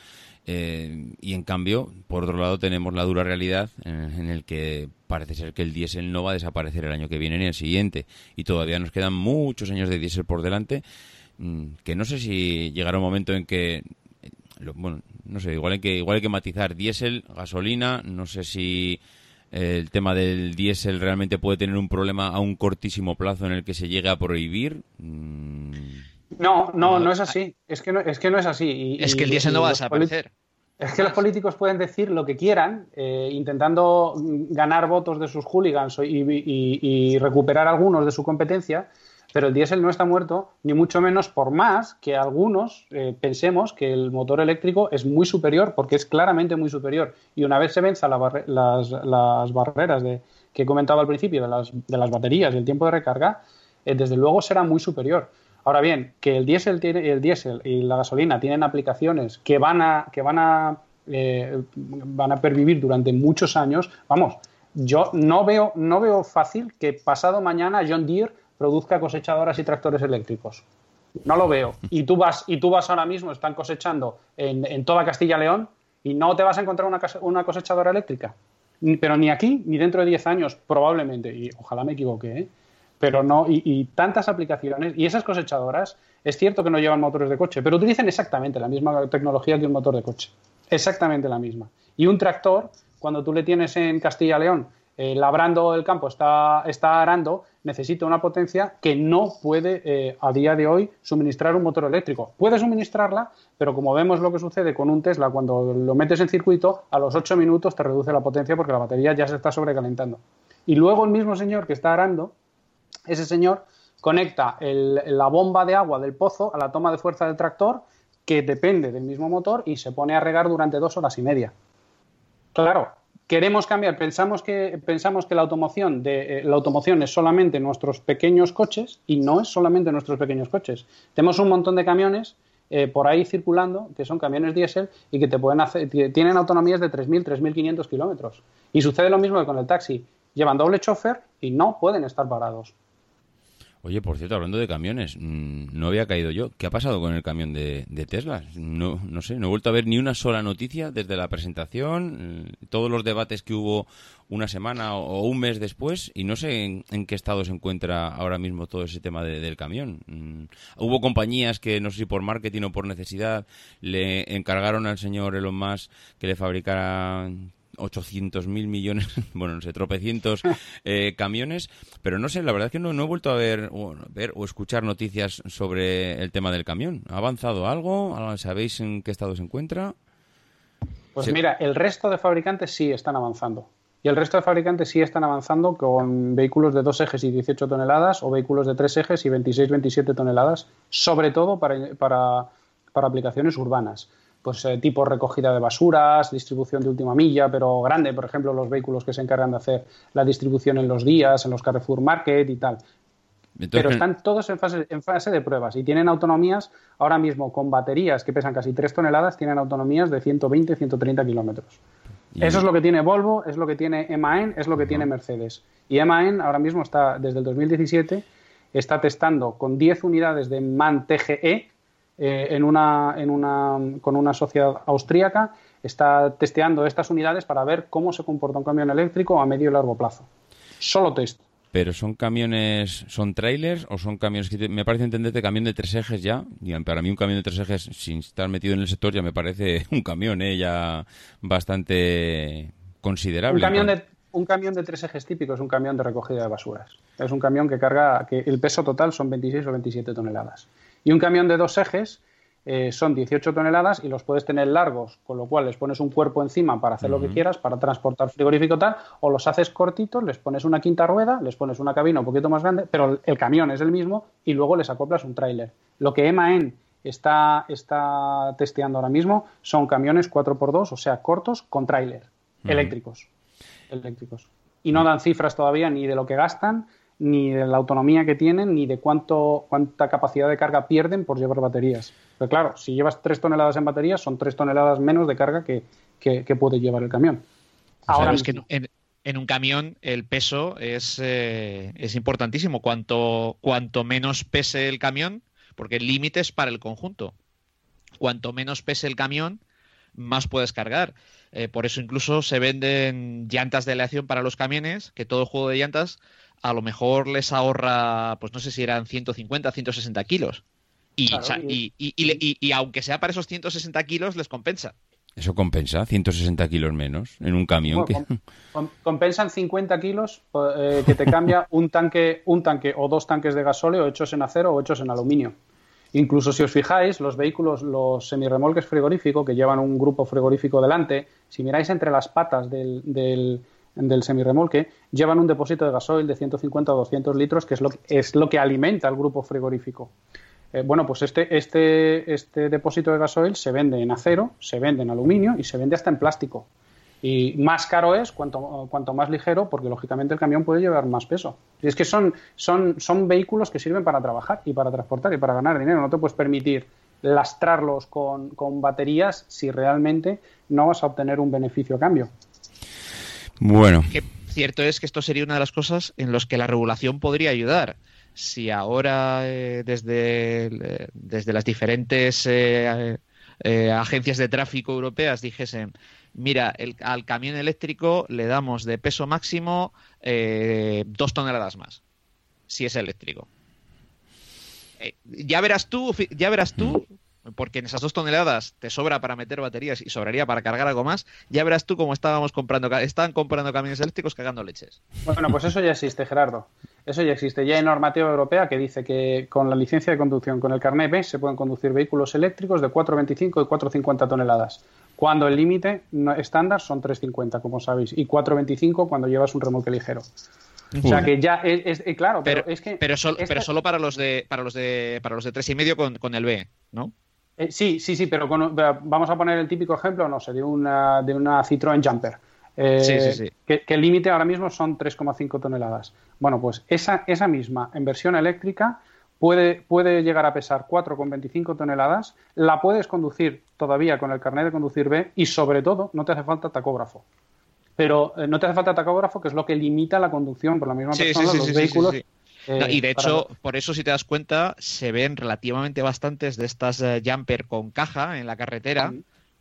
Eh, y en cambio, por otro lado, tenemos la dura realidad en, el que parece ser que el diésel no va a desaparecer el año que viene ni el siguiente. Y todavía nos quedan muchos años de diésel por delante, mm, que no sé si llegará un momento en que bueno, no sé, igual hay que, igual hay que matizar diésel, gasolina, no sé si eh, el tema del diésel realmente puede tener un problema a un cortísimo plazo en el que se llegue a prohibir. Mm. No, no, no es así. Es que no es, que no es así. es que el diésel no va a desaparecer. Es que los políticos pueden decir lo que quieran, eh, intentando ganar votos de sus hooligans y, recuperar algunos de su competencia, pero el diésel no está muerto, ni mucho menos por más que algunos eh, pensemos que el motor eléctrico es muy superior, porque es claramente muy superior. Y una vez se venzan las, barreras de, que he comentado al principio de las, de las baterías y el tiempo de recarga, eh, desde luego será muy superior. Ahora bien, que el diésel, tiene, el diésel y la gasolina tienen aplicaciones que van a, que van a, eh, van a pervivir durante muchos años, vamos, yo no veo, no veo fácil que pasado mañana John Deere produzca cosechadoras y tractores eléctricos. No lo veo. Y tú vas, y tú vas ahora mismo, están cosechando en, toda Castilla León y no te vas a encontrar una, cosechadora eléctrica. Pero ni aquí, ni dentro de 10 años, probablemente. Y ojalá me equivoque, ¿eh? Pero no, y, tantas aplicaciones. Y esas cosechadoras, es cierto que no llevan motores de coche, pero utilizan exactamente la misma tecnología que un motor de coche. Exactamente la misma. Y un tractor, cuando tú le tienes en Castilla León eh, labrando el campo, está, está arando, necesita una potencia que no puede eh, a día de hoy suministrar un motor eléctrico. Puede suministrarla, pero como vemos lo que sucede con un Tesla, cuando lo metes en circuito, a los 8 minutos te reduce la potencia porque la batería ya se está sobrecalentando. Y luego el mismo señor que está arando, ese señor conecta la bomba de agua del pozo a la toma de fuerza del tractor, que depende del mismo motor, y se pone a regar durante dos horas y media. Claro, queremos cambiar, pensamos que, pensamos que la automoción, de, eh, la automoción es solamente nuestros pequeños coches y no es solamente nuestros pequeños coches. Tenemos un montón de camiones eh, por ahí circulando que son camiones diésel y que te pueden hacer, tienen autonomías de 3.000, 3.500 kilómetros. Y sucede lo mismo que con el taxi. Llevan doble chofer y no pueden estar parados. Oye, por cierto, hablando de camiones, mm, no había caído yo. ¿Qué ha pasado con el camión de, Tesla? No, no sé, no he vuelto a ver ni una sola noticia desde la presentación, mm, todos los debates que hubo una semana o, un mes después, y no sé en, qué estado se encuentra ahora mismo todo ese tema del camión. Mm, hubo compañías que, no sé si por marketing o por necesidad, le encargaron al señor Elon Musk que le fabricara 800 mil millones, bueno, no sé, tropecientos eh, camiones, pero no sé, la verdad es que no, he vuelto a ver o, ver o escuchar noticias sobre el tema del camión. ¿Ha avanzado algo? ¿Sabéis en qué estado se encuentra? Pues mira, el resto de fabricantes sí están avanzando. Y el resto de fabricantes sí están avanzando con vehículos de dos ejes y 18 toneladas o vehículos de tres ejes y 26-27 toneladas, sobre todo para, para, para aplicaciones urbanas pues eh, tipo recogida de basuras, distribución de última milla, pero grande, por ejemplo, los vehículos que se encargan de hacer la distribución en los días, en los Carrefour Market y tal. pero están todos en fase, en fase de pruebas y tienen autonomías ahora mismo con baterías que pesan casi 3 toneladas, tienen autonomías de 120, 130 kilómetros. Eso es lo que tiene Volvo, es lo que tiene MAN, es lo que tiene Mercedes. Y MAN ahora mismo está, desde el 2017, está testando con 10 unidades de MAN TGE, eh, en una, en una, con una sociedad austríaca, está testeando estas unidades para ver cómo se comporta un camión eléctrico a medio y largo plazo. Solo test. Pero son camiones, son trailers o son camiones que me parece entenderte camión de tres ejes ya. Y para mí un camión de tres ejes sin estar metido en el sector ya me parece un camión, ¿eh? ya bastante considerable. Un camión de un camión de tres ejes típico es un camión de recogida de basuras. Es un camión que carga, que el peso total son 26 o 27 toneladas. Y un camión de dos ejes eh, son 18 toneladas y los puedes tener largos, con lo cual les pones un cuerpo encima para hacer lo que quieras, para transportar frigorífico tal, o los haces cortitos, les pones una quinta rueda, les pones una cabina un poquito más grande, pero el camión es el mismo y luego les acoplas un tráiler. Lo que EMAN está, está testeando ahora mismo son camiones 4x2, o sea, cortos con tráiler, eléctricos. eléctricos. Y no dan cifras todavía ni de lo que gastan, ni de la autonomía que tienen, ni de cuánto, cuánta capacidad de carga pierden por llevar baterías. Pero claro, si llevas 3 toneladas en baterías, son 3 toneladas menos de carga que, puede llevar el camión. Ahora es que en, un camión el peso es, eh, es importantísimo. Cuanto, cuanto menos pese el camión, porque el límite es para el conjunto. Cuanto menos pese el camión, más puedes cargar. Eh, por eso incluso se venden llantas de aleación para los camiones, que todo juego de llantas a lo mejor les ahorra, pues no sé si eran 150, 160 kilos. Y, y, aunque sea para esos 160 kilos, les compensa. Eso compensa, 160 kilos menos en un camión. compensan 50 kilos eh, que te cambia un tanque, un tanque o dos tanques de gasóleo hechos en acero o hechos en aluminio. Incluso si os fijáis, los vehículos, los semirremolques frigoríficos que llevan un grupo frigorífico delante, si miráis entre las patas del, del, del semirremolque, llevan un depósito de gasoil de 150 o 200 litros, que es lo, es lo que alimenta el grupo frigorífico. Eh, bueno, pues este, este, este depósito de gasoil se vende en acero, se vende en aluminio y se vende hasta en plástico. Y más caro es cuanto, cuanto más ligero, porque lógicamente el camión puede llevar más peso. Y es que son, son, son vehículos que sirven para trabajar y para transportar y para ganar dinero. No te puedes permitir lastrarlos con, con baterías si realmente no vas a obtener un beneficio a cambio. Bueno. cierto es que esto sería una de las cosas en las que la regulación podría ayudar si ahora eh, desde, eh, desde las diferentes eh, agencias de tráfico europeas dijesen, mira, el, al camión eléctrico le damos de peso máximo dos toneladas más, si es eléctrico. ya verás tú, ya verás tú porque en esas dos toneladas te sobra para meter baterías y sobraría para cargar algo más, ya verás tú cómo estábamos comprando, estaban comprando camiones eléctricos cagando leches. Bueno, pues eso ya existe, Gerardo. Eso ya existe. Ya hay normativa europea que dice que con la licencia de conducción, con el carnet B, se pueden conducir vehículos eléctricos de 4,25 y 4,50 toneladas. Cuando el límite estándar son 3,50, como sabéis, y 4,25 cuando llevas un remolque ligero. O sea que ya es, eh, claro, pero, es que pero, pero solo para los de para los de para los de tres y medio con, con el B, ¿no? Eh, sí, sí, sí, pero vamos a poner el típico ejemplo, no sé, de una, de una Citroën Jumper. Eh, sí, sí, sí. Que, el límite ahora mismo son 3,5 toneladas. Bueno, pues esa, esa misma en versión eléctrica puede, puede llegar a pesar 4,25 toneladas, la puedes conducir todavía con el carnet de conducir B y sobre todo no te hace falta tacógrafo. Pero eh, no te hace falta tacógrafo, que es lo que limita la conducción por la misma persona los vehículos eh, y de hecho, por eso si te das cuenta, se ven relativamente bastantes de estas eh, jumper con caja en la carretera.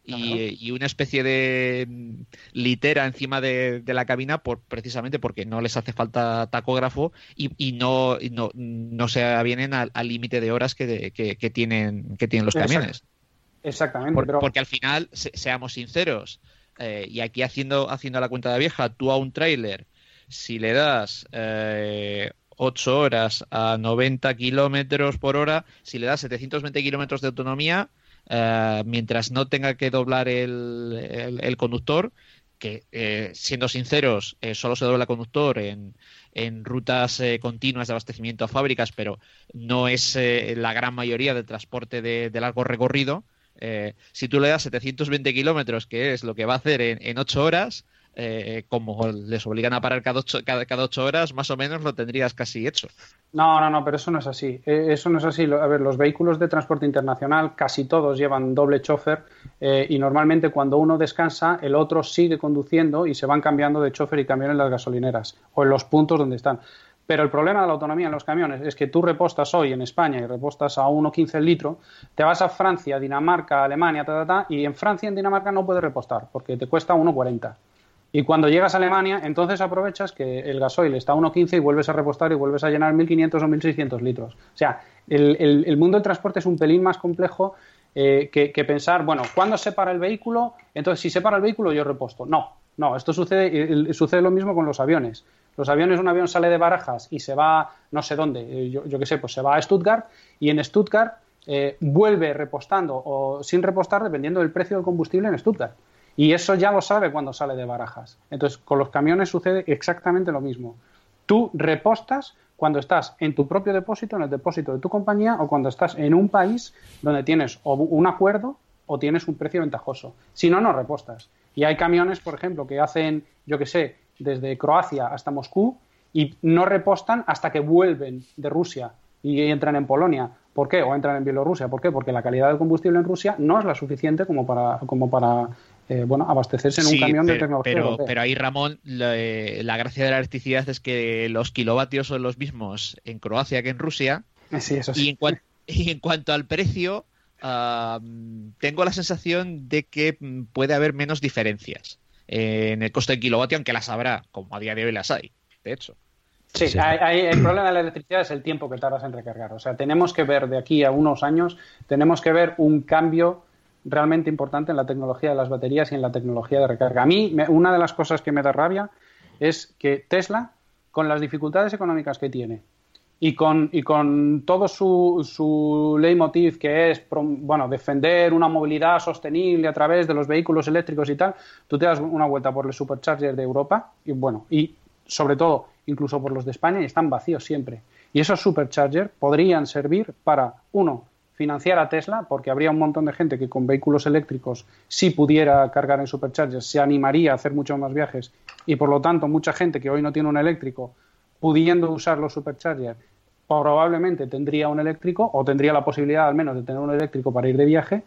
Y, una especie de mm, litera encima de, la cabina por, precisamente porque no les hace falta tacógrafo y, no, no, no, se avienen al límite de horas que, que, tienen, que tienen los camiones. Exactamente. Porque al final, seamos sinceros, eh, y aquí haciendo, haciendo la cuenta de vieja, tú a un trailer, si le das 8 horas a 90 kilómetros por hora, si le das 720 kilómetros de autonomía, eh, mientras no tenga que doblar el, el, conductor, que eh, siendo sinceros, eh, solo se dobla el conductor en, en rutas continuas de abastecimiento a fábricas, pero no es la gran mayoría del transporte de, largo recorrido. si tú le das 720 kilómetros, que es lo que va a hacer en, en 8 horas, eh, como les obligan a parar cada ocho, cada, cada ocho horas, más o menos lo tendrías casi hecho. No, no, no, pero eso no es así. Eh, eso no es así. A ver, los vehículos de transporte internacional casi todos llevan doble chofer eh, y normalmente cuando uno descansa, el otro sigue conduciendo y se van cambiando de chofer y camión en las gasolineras o en los puntos donde están. Pero el problema de la autonomía en los camiones es que tú repostas hoy en España y repostas a 1,15 el litro, te vas a Francia, Dinamarca, Alemania, ta, ta, ta, y en Francia y en Dinamarca no puedes repostar porque te cuesta 1,40. Y cuando llegas a Alemania, entonces aprovechas que el gasoil está a 1,15 y vuelves a repostar y vuelves a llenar 1.500 o 1.600 litros. O sea, el, mundo del transporte es un pelín más complejo eh, que, pensar, bueno, ¿cuándo se para el vehículo? Entonces, si se para el vehículo, yo reposto. No, no, esto sucede, sucede lo mismo con los aviones. Los aviones, un avión sale de Barajas y se va no sé dónde, eh, yo, yo qué sé, pues se va a Stuttgart y en Stuttgart eh, vuelve repostando o sin repostar dependiendo del precio del combustible en Stuttgart. Y eso ya lo sabe cuando sale de barajas. Entonces, con los camiones sucede exactamente lo mismo. Tú repostas cuando estás en tu propio depósito, en el depósito de tu compañía, o cuando estás en un país donde tienes un acuerdo o tienes un precio ventajoso. Si no, no repostas. Y hay camiones, por ejemplo, que hacen, yo qué sé, desde Croacia hasta Moscú y no repostan hasta que vuelven de Rusia y entran en Polonia. ¿Por qué? O entran en Bielorrusia. ¿Por qué? Porque la calidad del combustible en Rusia no es la suficiente como para, como para eh, bueno, abastecerse en un camión de tecnología. Pero, pero ahí, Ramón, eh, la, gracia de la electricidad es que los kilovatios son los mismos en Croacia que en Rusia. Sí, eso sí. Y, en, cuanto al precio, tengo la sensación de que puede haber menos diferencias en el coste de kilovatio, aunque las habrá, como a día de hoy las hay, de hecho. Sí, el problema de la electricidad es el tiempo que tardas en recargar. O sea, tenemos que ver de aquí a unos años, tenemos que ver un cambio realmente importante en la tecnología de las baterías y en la tecnología de recarga. A mí, una de las cosas que me da rabia es que Tesla, con las dificultades económicas que tiene y con, y con todo su, su leitmotiv que es bueno, defender una movilidad sostenible a través de los vehículos eléctricos y tal, tú te das una vuelta por el supercharger de Europa y bueno, y sobre todo incluso por los de España y están vacíos siempre. Y esos superchargers podrían servir para, uno, financiar a Tesla, porque habría un montón de gente que con vehículos eléctricos, si pudiera cargar en superchargers, se animaría a hacer muchos más viajes y por lo tanto mucha gente que hoy no tiene un eléctrico, pudiendo usar los superchargers, probablemente tendría un eléctrico o tendría la posibilidad al menos de tener un eléctrico para ir de viaje.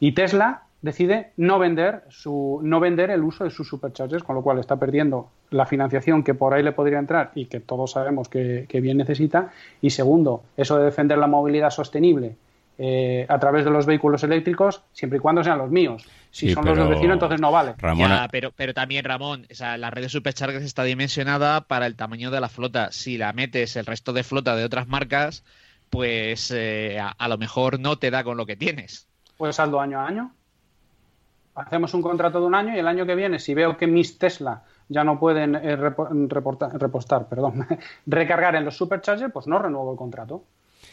Y Tesla decide no vender, su, no vender el uso de sus superchargers, con lo cual está perdiendo la financiación que por ahí le podría entrar y que todos sabemos que, bien necesita. Y segundo, eso de defender la movilidad sostenible eh, a través de los vehículos eléctricos, siempre y cuando sean los míos. Si son los del vecino, entonces no vale. pero, pero también, Ramón, la red de superchargers está dimensionada para el tamaño de la flota. Si la metes el resto de flota de otras marcas, pues eh, a, a, lo mejor no te da con lo que tienes. Pues saldo año a año hacemos un contrato de un año y el año que viene, si veo que mis Tesla ya no pueden eh, repostar, perdón, recargar en los superchargers, pues no renuevo el contrato.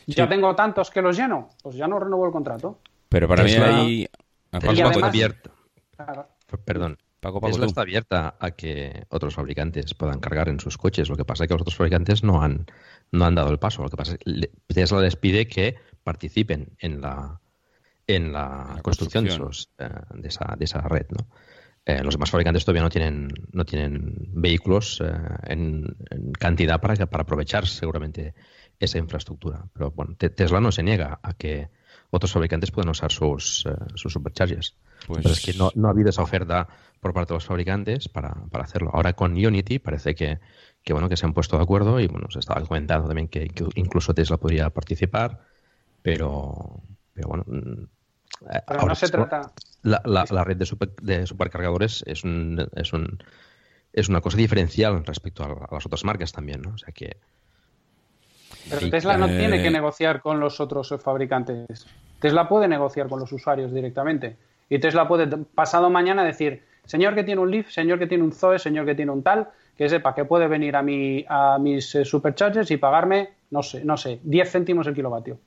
Ya tengo tantos que los lleno, pues ya no renuevo el contrato. Pero para mí ahí... abierto. Perdón. Tesla está abierta a que otros fabricantes puedan cargar en sus coches. Lo que pasa es que los otros fabricantes no han, no han dado el paso. Lo que pasa es que Tesla les pide que participen en la, en la, construcción, De, eh, de, esa, de, esa, red. ¿no? Eh, los demás fabricantes todavía no tienen, no tienen vehículos eh, en, cantidad para, para aprovechar seguramente esa infraestructura. Pero bueno, Tesla no se niega a que otros fabricantes puedan usar sus, sus superchargers. Pues... Pero es que no, no, ha habido esa oferta por parte de los fabricantes para, para hacerlo. Ahora con Unity parece que, que, bueno, que se han puesto de acuerdo y bueno, se estaba comentando también que, que incluso Tesla podría participar, pero, pero bueno, pero no se trata. La, la, red de, de supercargadores es, un, es, un, es una cosa diferencial respecto a, las otras marcas también, ¿no? O sea que. Pero Tesla no tiene que eh, negociar con los otros fabricantes. Tesla puede negociar con los usuarios directamente. Y Tesla puede, pasado mañana, decir: señor que tiene un Leaf, señor que tiene un Zoe, señor que tiene un tal, que sepa que puede venir a, mi, a mis eh, superchargers y pagarme, no sé, no sé, 10 céntimos el kilovatio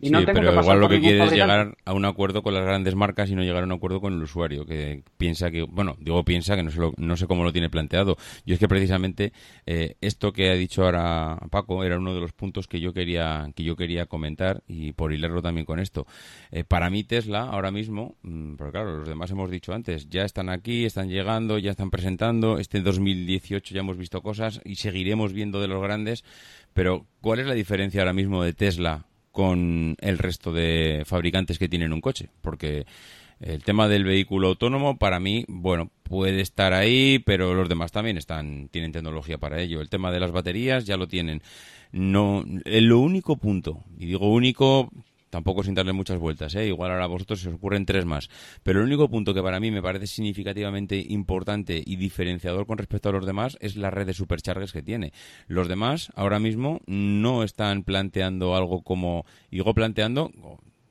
sí, pero igual lo que quiere es llegar a un acuerdo con las grandes marcas y no llegar a un acuerdo con el usuario, que piensa que, bueno, digo piensa que no sé, no sé cómo lo tiene planteado. Yo es que precisamente eh, esto que ha dicho ahora Paco era uno de los puntos que yo quería que yo quería comentar y por hilarlo también con esto. Eh, para mí Tesla ahora mismo, mm, porque claro, los demás hemos dicho antes, ya están aquí, están llegando, ya están presentando. Este 2018 ya hemos visto cosas y seguiremos viendo de los grandes. Pero ¿cuál es la diferencia ahora mismo de Tesla con el resto de fabricantes que tienen un coche, porque el tema del vehículo autónomo para mí, bueno, puede estar ahí, pero los demás también están tienen tecnología para ello. El tema de las baterías ya lo tienen. No, lo único punto, y digo único tampoco sin darle muchas vueltas, ¿eh? igual ahora a vosotros se os ocurren tres más. Pero el único punto que para mí me parece significativamente importante y diferenciador con respecto a los demás es la red de superchargers que tiene. Los demás ahora mismo no están planteando algo como, digo planteando,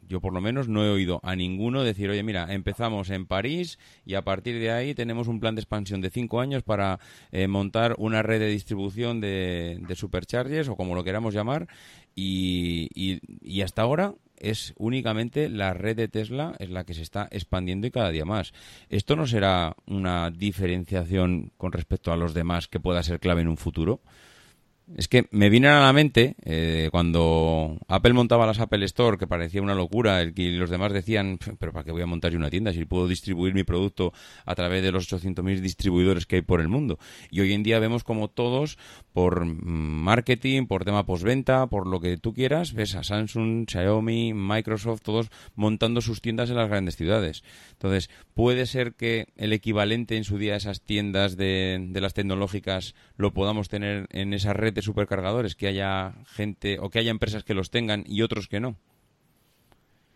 yo por lo menos no he oído a ninguno decir, oye, mira, empezamos en París y a partir de ahí tenemos un plan de expansión de cinco años para eh, montar una red de distribución de, de, superchargers o como lo queramos llamar y, y hasta ahora es únicamente la red de Tesla es la que se está expandiendo y cada día más. ¿Esto no será una diferenciación con respecto a los demás que pueda ser clave en un futuro? Es que me vienen a la mente eh, cuando Apple montaba las Apple Store, que parecía una locura, el que los demás decían, pero ¿para qué voy a montar yo una tienda si puedo distribuir mi producto a través de los 800.000 distribuidores que hay por el mundo? Y hoy en día vemos como todos, por marketing, por tema postventa, por lo que tú quieras, ves a Samsung, Xiaomi, Microsoft, todos montando sus tiendas en las grandes ciudades. Entonces, puede ser que el equivalente en su día a esas tiendas de, de las tecnológicas lo podamos tener en esa red de supercargadores, que haya gente o que haya empresas que los tengan y otros que no.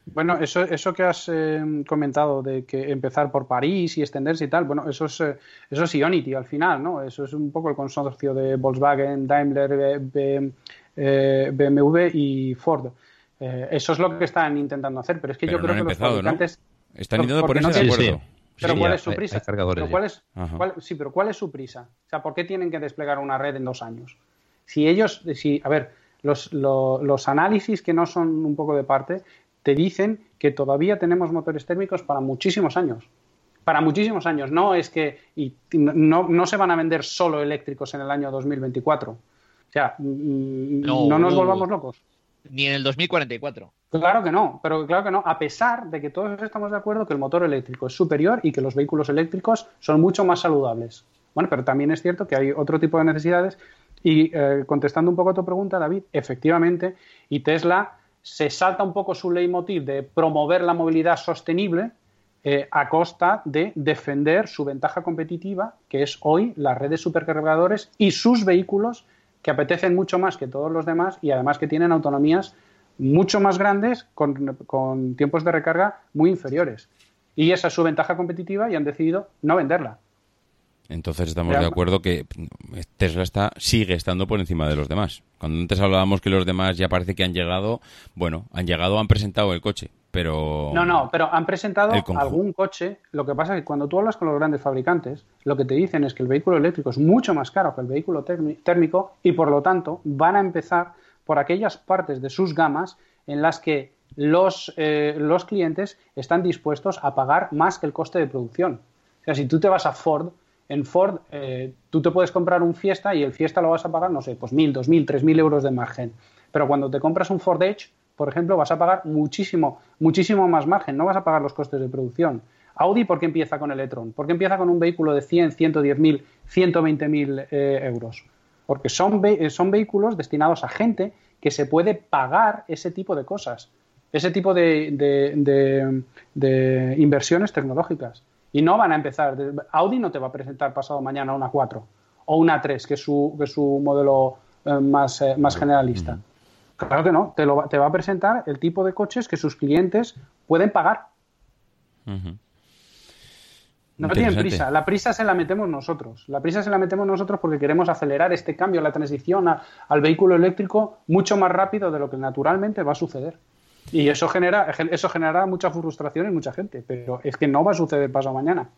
Bueno, eso, eso que has eh, comentado de que empezar por París y extenderse y tal, bueno, eso es, eh, eso es Ionity al final, ¿no? Eso es un poco el consorcio de Volkswagen, Daimler, BMW eh, y Ford. eso es lo que están intentando hacer, pero es que yo creo que los fabricantes... Están intentando ponerse de acuerdo. Pero ¿cuál es su prisa? sí, pero ¿cuál es su prisa? O sea, ¿por qué tienen que desplegar una red en dos años? Si ellos, si, a ver, los, los, análisis que no son un poco de parte te dicen que todavía tenemos motores térmicos para muchísimos años. Para muchísimos años. No es que y no, no se van a vender solo eléctricos en el año 2024. O sea, mm, no, no nos volvamos locos. Ni en el 2044. Claro que no, pero claro que no, a pesar de que todos estamos de acuerdo que el motor eléctrico es superior y que los vehículos eléctricos son mucho más saludables. Bueno, pero también es cierto que hay otro tipo de necesidades y eh, contestando un poco a tu pregunta, David, efectivamente, y Tesla se salta un poco su leitmotiv de promover la movilidad sostenible eh, a costa de defender su ventaja competitiva, que es hoy las redes de supercargadores y sus vehículos que apetecen mucho más que todos los demás y además que tienen autonomías mucho más grandes con, con tiempos de recarga muy inferiores. Y esa es su ventaja competitiva y han decidido no venderla. Entonces estamos de acuerdo que Tesla está, sigue estando por encima de los demás. Cuando antes hablábamos que los demás ya parece que han llegado, bueno, han llegado, han presentado el coche, pero... No, no, pero han presentado algún coche. Lo que pasa es que cuando tú hablas con los grandes fabricantes, lo que te dicen es que el vehículo eléctrico es mucho más caro que el vehículo térmico y por lo tanto van a empezar por aquellas partes de sus gamas en las que los, eh, los clientes están dispuestos a pagar más que el coste de producción. O sea, si tú te vas a Ford, en Ford eh, tú te puedes comprar un Fiesta y el Fiesta lo vas a pagar, no sé, pues mil, dos mil, tres mil euros de margen. Pero cuando te compras un Ford Edge, por ejemplo, vas a pagar muchísimo, muchísimo más margen, no vas a pagar los costes de producción. Audi, ¿por qué empieza con el e-tron? ¿Por qué empieza con un vehículo de 100, 110 mil, 120 mil eh, euros? Porque son, eh, son vehículos destinados a gente que se puede pagar ese tipo de cosas, ese tipo de inversiones tecnológicas. Y no van a empezar. Audi no te va a presentar pasado mañana una 4 o una 3, que es su, que es su modelo eh, más, eh, más generalista. Claro que no. Te, lo, te va a presentar el tipo de coches que sus clientes pueden pagar. No tienen prisa. La prisa se la metemos nosotros. La prisa se la metemos nosotros porque queremos acelerar este cambio, la transición al vehículo eléctrico mucho más rápido de lo que naturalmente va a suceder. Y eso genera, eso generará mucha frustración en mucha gente, pero es que no va a suceder pasado mañana.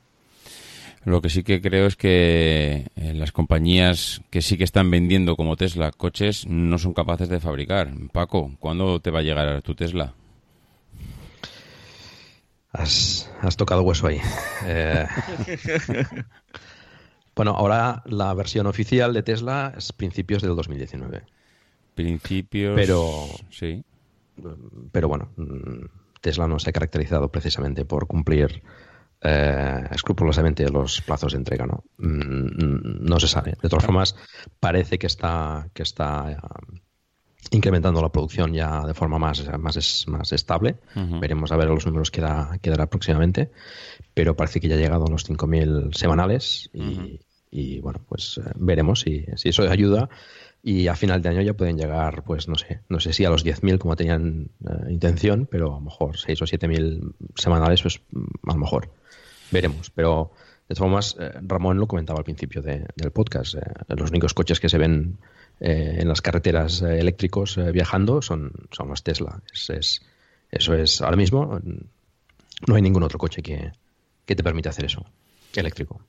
Lo que sí que creo es que eh, las compañías que sí que están vendiendo como Tesla coches no son capaces de fabricar. Paco, ¿cuándo te va a llegar tu Tesla? Has, tocado hueso ahí. Eh, bueno, ahora la versión oficial de Tesla es principios del 2019. Principios. Pero. Sí pero bueno, mm, Tesla no se ha caracterizado precisamente por cumplir eh, escrupulosamente los plazos de entrega, ¿no? Mm, no se sabe. De todas formas, parece que está, que está eh, incrementando la producción ya de forma más, más, más estable. Veremos a ver los números que, da, que dará próximamente, pero parece que ya ha llegado a los 5.000 semanales y, y, bueno, pues eh, veremos si, si eso ayuda y a final de año ya pueden llegar, pues no sé, no sé si a los 10.000 como tenían eh, intención, pero a lo mejor 6 o 7.000 semanales, pues mm, a lo mejor veremos. Pero de todas formas, eh, Ramón lo comentaba al principio del podcast, eh, los únicos coches que se ven en las carreteras eléctricos viajando son, son los Tesla. Es, eso es, ahora mismo no hay ningún otro coche que, que te permita hacer eso, eléctrico.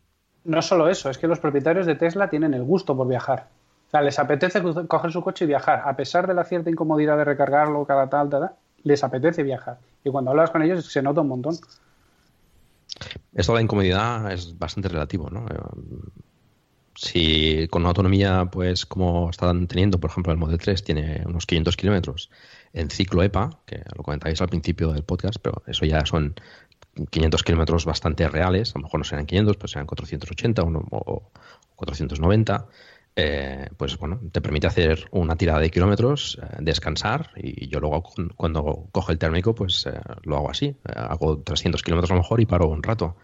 No solo eso, es que los propietarios de Tesla tienen el gusto por viajar les apetece coger su coche y viajar, a pesar de la cierta incomodidad de recargarlo cada tal, tal, les apetece viajar. Y cuando hablas con ellos se nota un montón. Esto de la incomodidad es bastante relativo, ¿no? si con una autonomía, pues como están teniendo, por ejemplo, el Model 3 tiene unos 500 kilómetros en ciclo EPA, que lo comentáis al principio del podcast, pero eso ya son 500 kilómetros bastante reales, a lo mejor no serán 500, pero serán 480 o, 490. Eh, pues bueno, te permite hacer una tirada de kilómetros, eh, descansar y yo luego cuando cojo el térmico pues eh, lo hago así, hago 300 kilómetros a lo mejor y paro un rato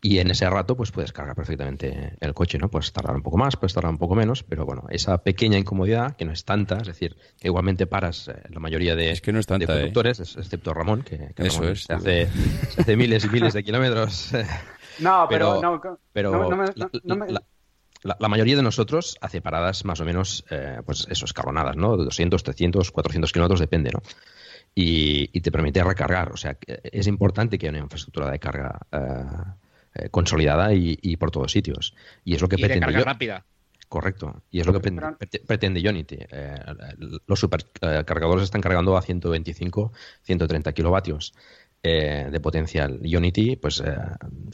y en ese rato, pues puedes cargar perfectamente el coche, ¿no? Puedes tardar un poco más, puedes tardar un poco menos, pero bueno, esa pequeña incomodidad, que no es tanta, es decir, que igualmente paras la mayoría de, es que no es tanta, ¿eh? conductores, excepto Ramón, que, Eso es, se, hace, hace, miles y miles de kilómetros. No, pero, pero, la, mayoría de nosotros hace paradas más o menos, eh, pues eso, escalonadas, ¿no? 200, 300, 400 kilómetros, depende, ¿no? Y, te permite recargar. O sea, es importante que haya una infraestructura de carga eh, consolidada y, por todos sitios. Y es lo que pretende. carga rápida. Correcto. Y es lo que pretende Unity. Eh, los supercargadores están cargando a 125, 130 kilovatios eh, de potencial. Unity, pues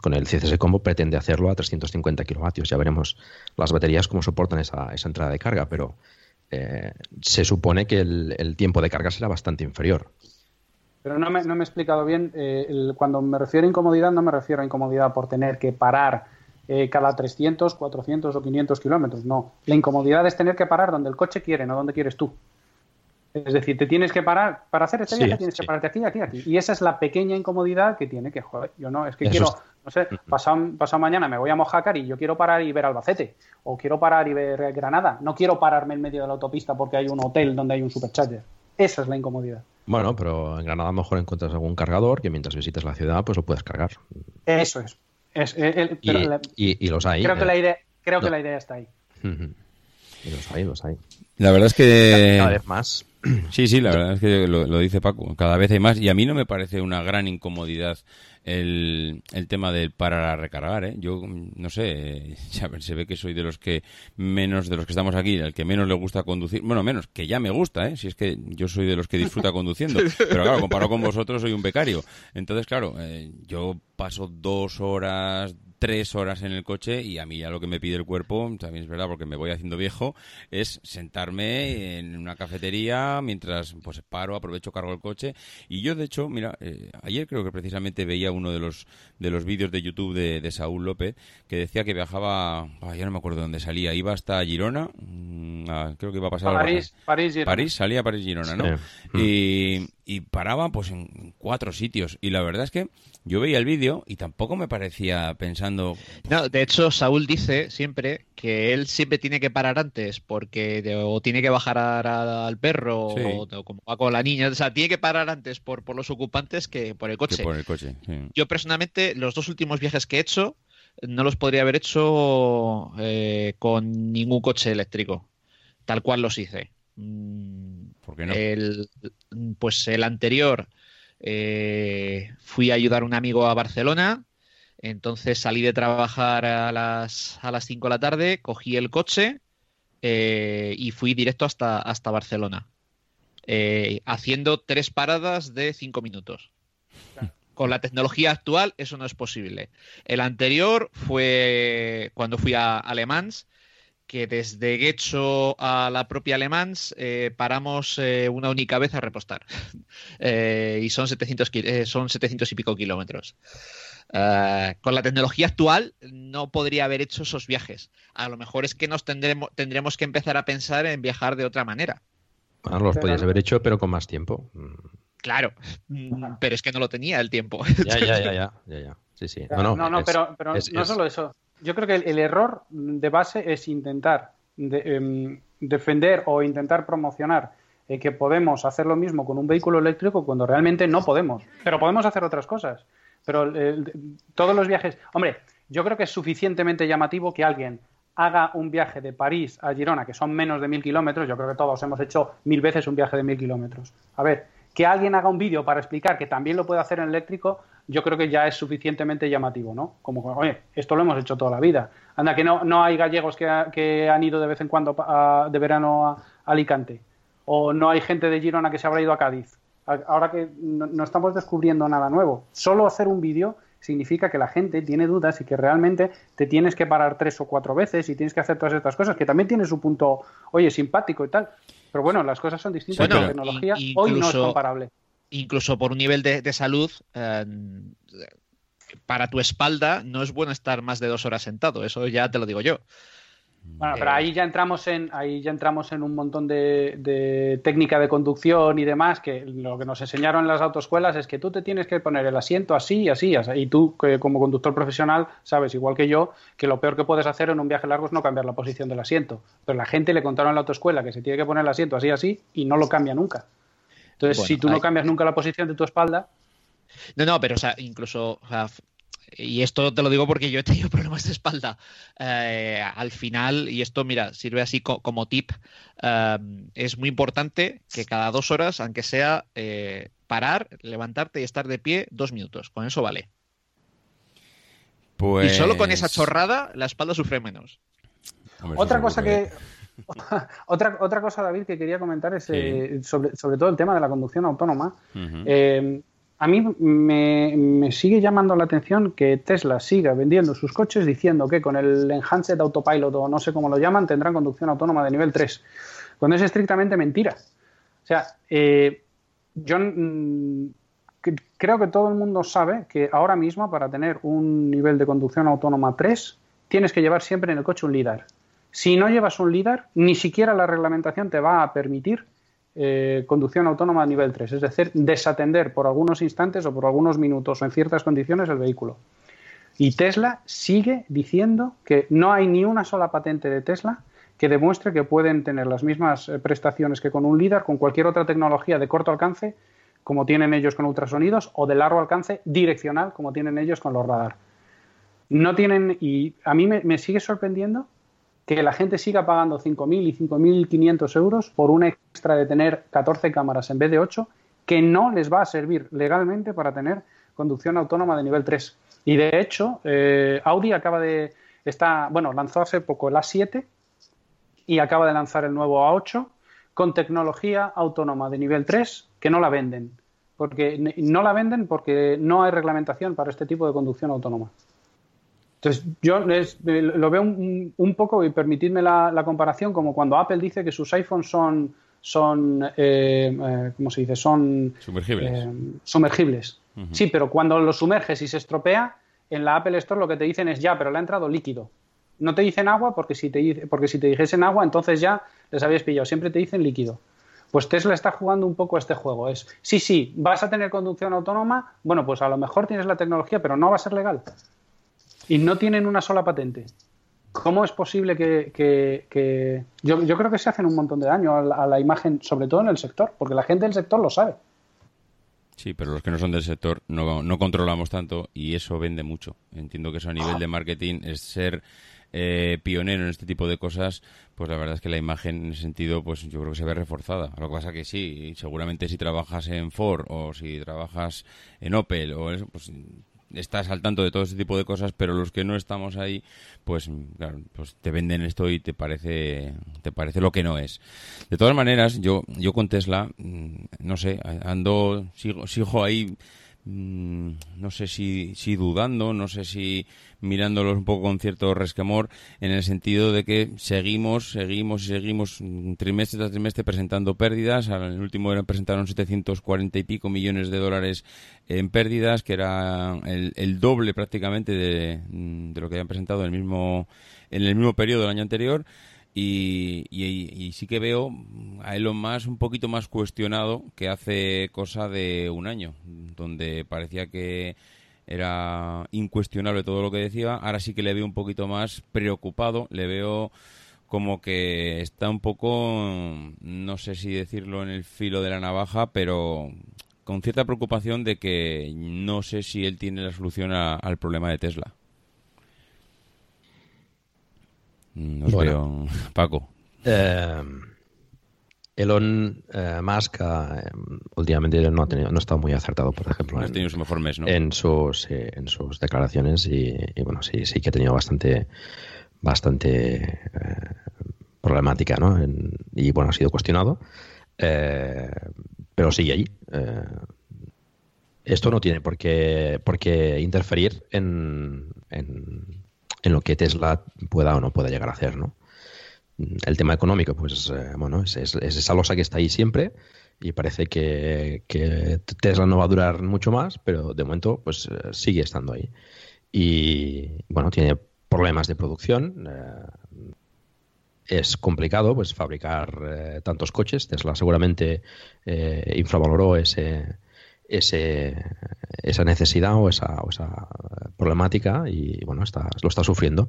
con el CCS Combo pretende hacerlo a 350 kilovatios. Ya veremos las baterías cómo soportan esa, entrada de carga, pero se supone que el, tiempo de carga será bastante inferior. Pero no me, no me he explicado bien. Eh, cuando me refiero a incomodidad, no me refiero a incomodidad por tener que parar eh, cada 300, 400 o 500 kilómetros. No. La incomodidad es tener que parar donde el coche quiere, no donde quieres tú. Es decir, te tienes que parar, para hacer este viaje tienes que pararte aquí, aquí, aquí. Y esa es la pequeña incomodidad que tiene que, joder, yo no, es que quiero, no sé, pasado, pasado, mañana me voy a Mojácar y yo quiero parar y ver Albacete, o quiero parar y ver Granada. No quiero pararme en medio de la autopista porque hay un hotel donde hay un supercharger. Esa es la incomodidad. Bueno, pero en Granada a lo mejor encuentras algún cargador que mientras visites la ciudad pues lo puedes cargar. Eso es. Eh, y, los hay. Creo, que, la idea, creo que la idea está ahí. Y los hay, los hay. La verdad es que... Cada vez más. Sí, sí, la verdad es que lo, dice Paco. Cada vez hay más y a mí no me parece una gran incomodidad el, el tema del parar a recargar. ¿eh? Yo, no sé, se ve que soy de los que menos, de los que estamos aquí, el que menos le gusta conducir. Bueno, menos, que ya me gusta, ¿eh? si es que yo soy de los que disfruta conduciendo. Pero claro, comparado con vosotros, soy un becario. Entonces, claro, eh, yo paso dos horas, tres horas en el coche y a mí ya lo que me pide el cuerpo, también es verdad porque me voy haciendo viejo, es sentarme en una cafetería mientras pues paro, aprovecho, cargo el coche. Y yo, de hecho, mira, eh, ayer creo que precisamente veía uno de los, de los vídeos de YouTube de, Saúl López que decía que viajaba, ya no me acuerdo dónde salía, iba hasta Girona, mm, creo que iba a pasar... París, París, Girona. París, salía París, Girona, ¿no? Y, y paraba pues en cuatro sitios. Y la verdad es que yo veía el vídeo y tampoco me parecía pensando. No, de hecho, Saúl dice siempre que él siempre tiene que parar antes porque o tiene que bajar al perro o, como va con la niña. O sea, tiene que parar antes por, por los ocupantes que por el coche. por el coche Yo personalmente, los dos últimos viajes que he hecho, no los podría haber hecho eh, con ningún coche eléctrico, tal cual los hice. Mm, ¿Por qué no? El, pues el anterior eh, fui a ayudar a un amigo a Barcelona, entonces salí de trabajar a las, a las 5 de la tarde, cogí el coche eh, y fui directo hasta, hasta Barcelona, eh, haciendo tres paradas de 5 minutos. Con la tecnología actual eso no es posible. El anterior fue cuando fui a Alemans, que desde Guecho a la propia Alemán eh, paramos eh, una única vez a repostar. Eh, y son 700, son 700 y pico kilómetros. con la tecnología actual no podría haber hecho esos viajes. A lo mejor es que nos tendremos, tendremos que empezar a pensar en viajar de otra manera. Bueno, los podías haber hecho, pero con más tiempo. Claro, mm, pero es que no lo tenía el tiempo. Ya, ya, ya, ya, ya, Sí, sí. No, no, pero, no solo eso yo creo que el, error de base es intentar em, defender o intentar promocionar eh, que podemos hacer lo mismo con un vehículo eléctrico cuando realmente no podemos. Pero podemos hacer otras cosas. Pero todos los viajes. Hombre, yo creo que es suficientemente llamativo que alguien haga un viaje de París a Girona, que son menos de mil kilómetros. Yo creo que todos hemos hecho mil veces un viaje de mil kilómetros. A ver, que alguien haga un vídeo para explicar que también lo puede hacer en eléctrico, yo creo que ya es suficientemente llamativo, ¿no? Como, oye, esto lo hemos hecho toda la vida. Anda, que no, no hay gallegos que, que han ido de vez en cuando de verano a, Alicante. O no hay gente de Girona que se habrá ido a Cádiz. Ahora que no, estamos descubriendo nada nuevo. Solo hacer un vídeo significa que la gente tiene dudas y que realmente te tienes que parar tres o cuatro veces y tienes que hacer todas estas cosas, que también tiene su punto, oye, simpático y tal. Pero bueno, las cosas son distintas. la tecnología hoy no es comparable. Incluso por un nivel de, salud, eh, para tu espalda no es bueno estar más de dos horas sentado. Eso ya te lo digo yo. Bueno, pero ahí ya entramos en, ahí ya entramos en un montón de, técnica de conducción y demás, que lo que nos enseñaron en las autoescuelas es que tú te tienes que poner el asiento así, así, así. Y tú, como conductor profesional, sabes, igual que yo, que lo peor que puedes hacer en un viaje largo es no cambiar la posición del asiento. Pero la gente le contaron en la autoescuela que se tiene que poner el asiento así, así, y no lo cambia nunca. Entonces, si tú no cambias nunca la posición de tu espalda. No, no, pero o sea, incluso y esto te lo digo porque yo he tenido problemas de espalda. Eh, al final, y esto, mira, sirve así como tip, eh, es muy importante que cada dos horas, aunque sea eh, parar, levantarte y estar de pie dos minutos. Con eso vale. Y solo con esa pues chorrada, la espalda sufre menos. otra cosa que... otra, otra cosa, David, que quería comentar es sobre, sobre, todo el tema de la conducción autónoma a mí me, sigue llamando la atención que Tesla siga vendiendo sus coches diciendo que con el Enhanced Autopilot o no sé cómo lo llaman tendrán conducción autónoma de nivel 3, cuando es estrictamente mentira. O sea, eh, yo mm, creo que todo el mundo sabe que ahora mismo para tener un nivel de conducción autónoma 3 tienes que llevar siempre en el coche un LIDAR. Si no llevas un LIDAR, ni siquiera la reglamentación te va a permitir eh, conducción autónoma a nivel 3, es decir, desatender por algunos instantes o por algunos minutos o en ciertas condiciones el vehículo. Y Tesla sigue diciendo que no hay ni una sola patente de Tesla que demuestre que pueden tener las mismas eh, prestaciones que con un LIDAR, con cualquier otra tecnología de corto alcance, como tienen ellos con ultrasonidos, o de largo alcance direccional, como tienen ellos con los radar. No tienen, y a mí me sigue sorprendiendo que la gente siga pagando 5.000 y 5.500 euros por un extra de tener 14 cámaras en vez de 8, que no les va a servir legalmente para tener conducción autónoma de nivel 3. Y de hecho, eh, Audi acaba de. Está, bueno, lanzó hace poco el A7 y acaba de lanzar el nuevo A8 con tecnología autónoma de nivel 3 que no la venden. Porque no la venden porque no hay reglamentación para este tipo de conducción autónoma. Entonces, yo lo veo un, poco, y permitidme la, comparación, como cuando Apple dice que sus iPhones son, son eh, eh ¿cómo se dice? Son sumergibles. Eh, sumergibles. Sí, pero cuando lo sumerges y se estropea, en la Apple Store lo que te dicen es ya, pero le ha entrado líquido. No te dicen agua porque si te, porque si te dijesen agua, entonces ya les habías pillado. Siempre te dicen líquido. Pues Tesla está jugando un poco a este juego. Es, sí, sí, vas a tener conducción autónoma, bueno, pues a lo mejor tienes la tecnología, pero no va a ser legal y no tienen una sola patente. ¿Cómo es posible que, Yo, creo que se hacen un montón de daño a la, imagen, sobre todo en el sector, porque la gente del sector lo sabe. Sí, pero los que no son del sector no, no controlamos tanto y eso vende mucho. Entiendo que eso a nivel de marketing es ser eh, pionero en este tipo de cosas, pues la verdad es que la imagen en ese sentido, pues yo creo que se ve reforzada. Lo que pasa que sí, seguramente si trabajas en Ford o si trabajas en Opel o eso, pues estás al tanto de todo ese tipo de cosas, pero los que no estamos ahí, pues pues te venden esto y te parece te parece lo que no es. De todas maneras, yo yo con Tesla, mm, no sé, ando sigo sigo ahí no sé si, si dudando, no sé si mirándolos un poco con cierto resquemor, en el sentido de que seguimos, seguimos y seguimos trimestre tras trimestre presentando pérdidas. En el último era presentaron 740 y pico millones de dólares en pérdidas, que era el, doble prácticamente de, lo que habían presentado en el mismo, en el mismo periodo del año anterior. Y, y, sí que veo a Elon Musk un poquito más cuestionado que hace cosa de un año, donde parecía que era incuestionable todo lo que decía. Ahora sí que le veo un poquito más preocupado, le veo como que está un poco, no sé si decirlo en el filo de la navaja, pero con cierta preocupación de que no sé si él tiene la solución al problema de Tesla. No veo, Paco. Eh, Elon eh, Musk eh, últimamente no ha, tenido, no ha estado muy acertado, por ejemplo, en, sus, en sus declaraciones y, bueno, sí, sí que ha tenido bastante, bastante problemática, ¿no? y bueno, ha sido cuestionado, pero sigue allí. esto no tiene por qué, por qué interferir en, en, lo que Tesla pueda o no pueda llegar a hacer, ¿no? El tema económico, pues eh, bueno, es, esa losa que está ahí siempre y parece que, Tesla no va a durar mucho más, pero de momento pues eh, sigue estando ahí. Y bueno, tiene problemas de producción. Eh, es complicado pues fabricar tantos coches. Tesla seguramente infravaloró ese, ese, esa necesidad o esa, esa, problemática y bueno, está, lo está sufriendo,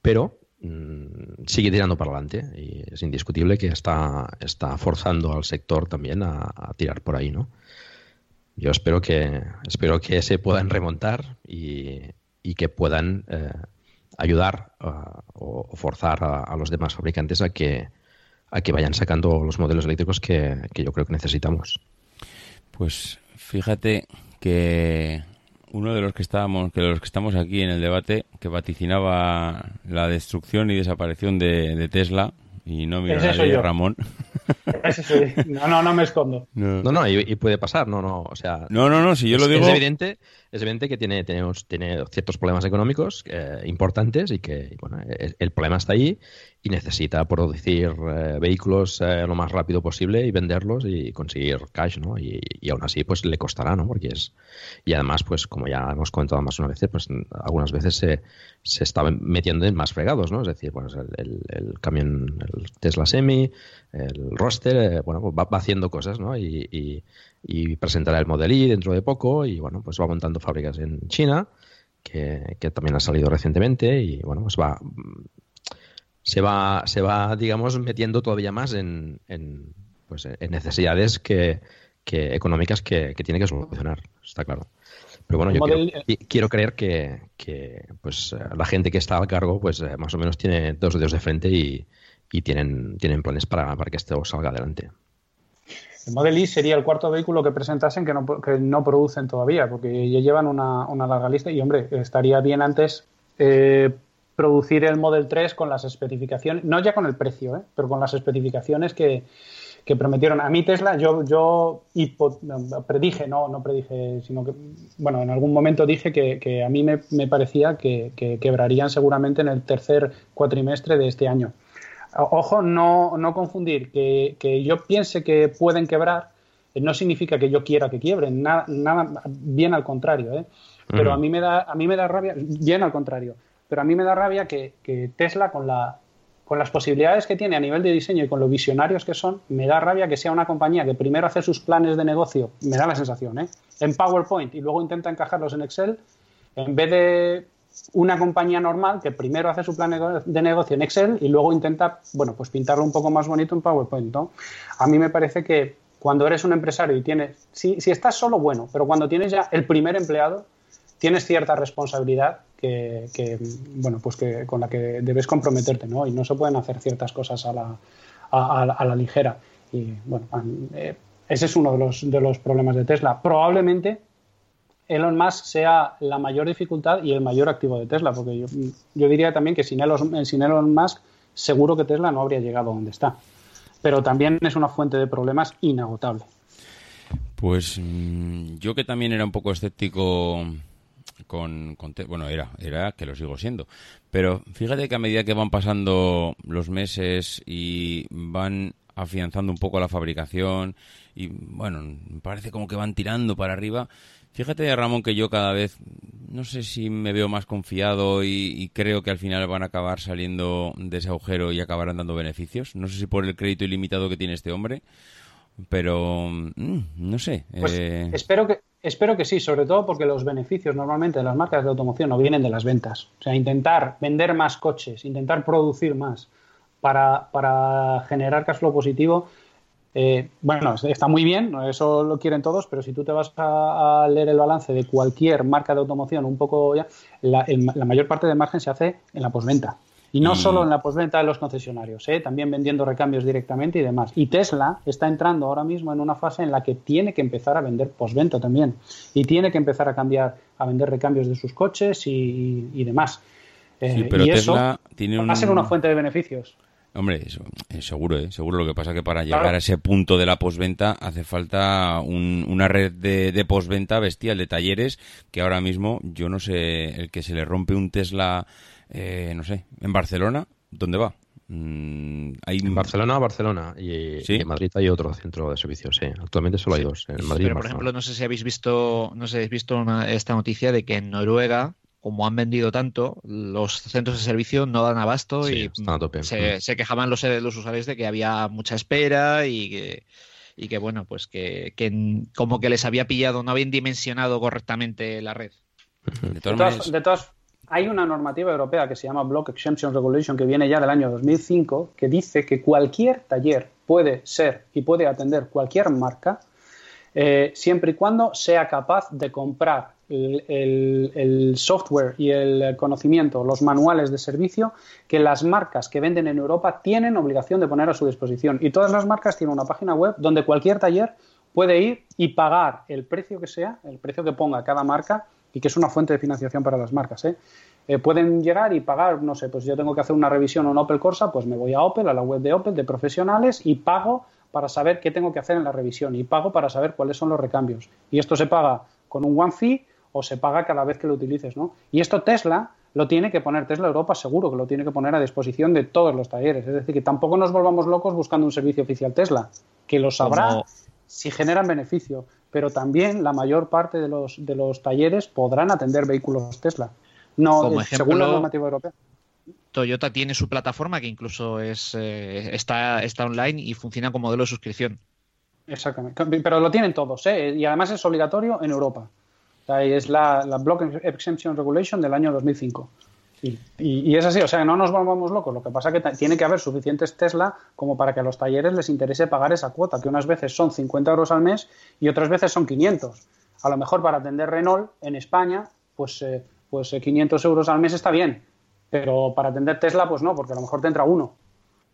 pero mm, sigue tirando para adelante y es indiscutible que está, está forzando al sector también a, tirar por ahí, ¿no? Yo espero que, espero que se puedan remontar y, y que puedan eh, ayudar o, forzar a, los demás fabricantes a que, a que vayan sacando los modelos eléctricos que, que yo creo que necesitamos. Pues Fíjate que uno de los que estábamos, que los que estamos aquí en el debate, que vaticinaba la destrucción y desaparición de, Tesla, y no mira a Ramón. No, no, no me escondo. No, no, y, puede pasar, no, no, o sea... No, no, no, si yo lo digo... Es evidente, es evidente que tiene, tenemos, tiene ciertos problemas económicos eh, importantes y que, bueno, el problema está ahí y necesita producir eh, vehículos eh, lo más rápido posible y venderlos y conseguir cash, ¿no? Y, aún así, pues le costará, ¿no? Porque es... Y además, pues como ya hemos comentado más una vez, pues algunas veces se, se está metiendo en más fregados, ¿no? Es decir, bueno, el, el, camión, el Tesla Semi, el roster, eh, bueno, pues va, haciendo cosas, ¿no? Y, y, presentará el Model I dentro de poco y, bueno, pues va montando fábricas en China, que, que también ha salido recientemente y, bueno, pues va se va, se va digamos, metiendo todavía más en, en, pues, en necesidades que, que económicas que, que, tiene que solucionar, está claro. Pero bueno, yo quiero, creer que, que, pues, la gente que está al cargo pues más o menos tiene dos dedos de frente y, y tienen, tienen planes para, para que esto salga adelante. El Model I sería el cuarto vehículo que presentasen que no, que no producen todavía, porque ya llevan una, larga lista y, hombre, estaría bien antes eh, producir el Model 3 con las especificaciones, no ya con el precio, ¿eh? pero con las especificaciones que, prometieron. A mí Tesla, yo, yo predije, no, no predije, sino que, bueno, en algún momento dije que, a mí me, parecía que, quebrarían seguramente en el tercer cuatrimestre de este año. Ojo, no, no confundir que, yo piense que pueden quebrar, eh, no significa que yo quiera que quiebren, nada, nada bien al contrario, ¿eh? pero a mí me da a mí me da rabia, bien al contrario pero a mí me da rabia que, Tesla, con, la, con las posibilidades que tiene a nivel de diseño y con lo visionarios que son, me da rabia que sea una compañía que primero hace sus planes de negocio, me da la sensación, ¿eh? en PowerPoint y luego intenta encajarlos en Excel, en vez de una compañía normal que primero hace su plan de negocio en Excel y luego intenta, bueno, pues pintarlo un poco más bonito en PowerPoint. A mí me parece que cuando eres un empresario y tienes, si, si estás solo, bueno, pero cuando tienes ya el primer empleado, tienes cierta responsabilidad que, bueno, pues que, con la que debes comprometerte, ¿no? Y no se pueden hacer ciertas cosas a la, a, la ligera. Y bueno, eh, ese es uno de los, de los problemas de Tesla. Probablemente Elon Musk sea la mayor dificultad y el mayor activo de Tesla, porque yo, diría también que sin Elon, sin Elon Musk seguro que Tesla no habría llegado a donde está. Pero también es una fuente de problemas inagotable. Pues mm, yo que también era un poco escéptico con, bueno, era, era que lo sigo siendo. Pero fíjate que a medida que van pasando los meses y van afianzando un poco la fabricación y bueno, parece como que van tirando para arriba. Fíjate, Ramón, que yo cada vez, no sé si me veo más confiado y, creo que al final van a acabar saliendo de ese agujero y acabarán dando beneficios. No sé si por el crédito ilimitado que tiene este hombre, pero mm, no sé. Pues eh, espero que Espero que sí, sobre todo porque los beneficios normalmente de las marcas de automoción no vienen de las ventas. O sea, intentar vender más coches, intentar producir más para, generar cash flow positivo, eh, bueno, está muy bien, eso lo quieren todos, pero si tú te vas a, leer el balance de cualquier marca de automoción, un poco ya, la, la mayor parte del margen se hace en la posventa. Y no solo en la postventa de los concesionarios, ¿eh? también vendiendo recambios directamente y demás. Y Tesla está entrando ahora mismo en una fase en la que tiene que empezar a vender postventa también. Y tiene que empezar a cambiar, a vender recambios de sus coches y, demás. Eh, pero y Tesla eso tiene va a ser una fuente de beneficios. Hombre, eso, eh, seguro, ¿eh? seguro. Lo que pasa que para llegar a ese punto de la posventa hace falta una red de, de posventa bestial de talleres que ahora mismo yo no sé, el que se le rompe un Tesla, eh, no sé, en Barcelona, ¿dónde va? Mm, hay... En Barcelona, Barcelona. Y, en Madrid hay otro centro de servicio, sí. Actualmente solo hay dos. En Madrid Pero, por ejemplo, no sé si habéis visto, no sé si habéis visto esta noticia de que en Noruega como han vendido tanto, los centros de servicio no dan abasto y Se, quejaban los, los, usuarios de que había mucha espera y que, y que bueno, pues que, como que les había pillado, no habían dimensionado correctamente la red. De todas, de todas, hay una normativa europea que se llama Block Exemption Regulation que viene ya del año 2005 que dice que cualquier taller puede ser y puede atender cualquier marca eh, siempre y cuando sea capaz de comprar el, software y el conocimiento, los manuales de servicio que las marcas que venden en Europa tienen obligación de poner a su disposición. Y todas las marcas tienen una página web donde cualquier taller puede ir y pagar el precio que sea, el precio que ponga cada marca y que es una fuente de financiación para las marcas. ¿eh? Eh, pueden llegar y pagar, no sé, pues yo tengo que hacer una revisión en Opel Corsa, pues me voy a Opel, a la web de Opel, de profesionales y pago para saber qué tengo que hacer en la revisión y pago para saber cuáles son los recambios. Y esto se paga con un one fee o se paga cada vez que lo utilices, ¿no? Y esto Tesla lo tiene que poner, Tesla Europa seguro que lo tiene que poner a disposición de todos los talleres. Es decir, que tampoco nos volvamos locos buscando un servicio oficial Tesla, que lo sabrá si generan beneficio, pero también la mayor parte de los, de los talleres podrán atender vehículos Tesla. No, según la normativa europea. Toyota tiene su plataforma que incluso es, eh, está, está online y funciona como modelo de suscripción. Exactamente. Pero lo tienen todos, ¿eh? Y además es obligatorio en Europa es la, Block Exemption Regulation del año 2005. Y, es así, o sea, no nos volvamos locos. Lo que pasa es que tiene que haber suficientes Tesla como para que a los talleres les interese pagar esa cuota, que unas veces son 50 euros al mes y otras veces son 500. A lo mejor para atender Renault en España, pues, eh, pues 500 eh, euros al mes está bien, pero para atender Tesla, pues no, porque a lo mejor te entra uno.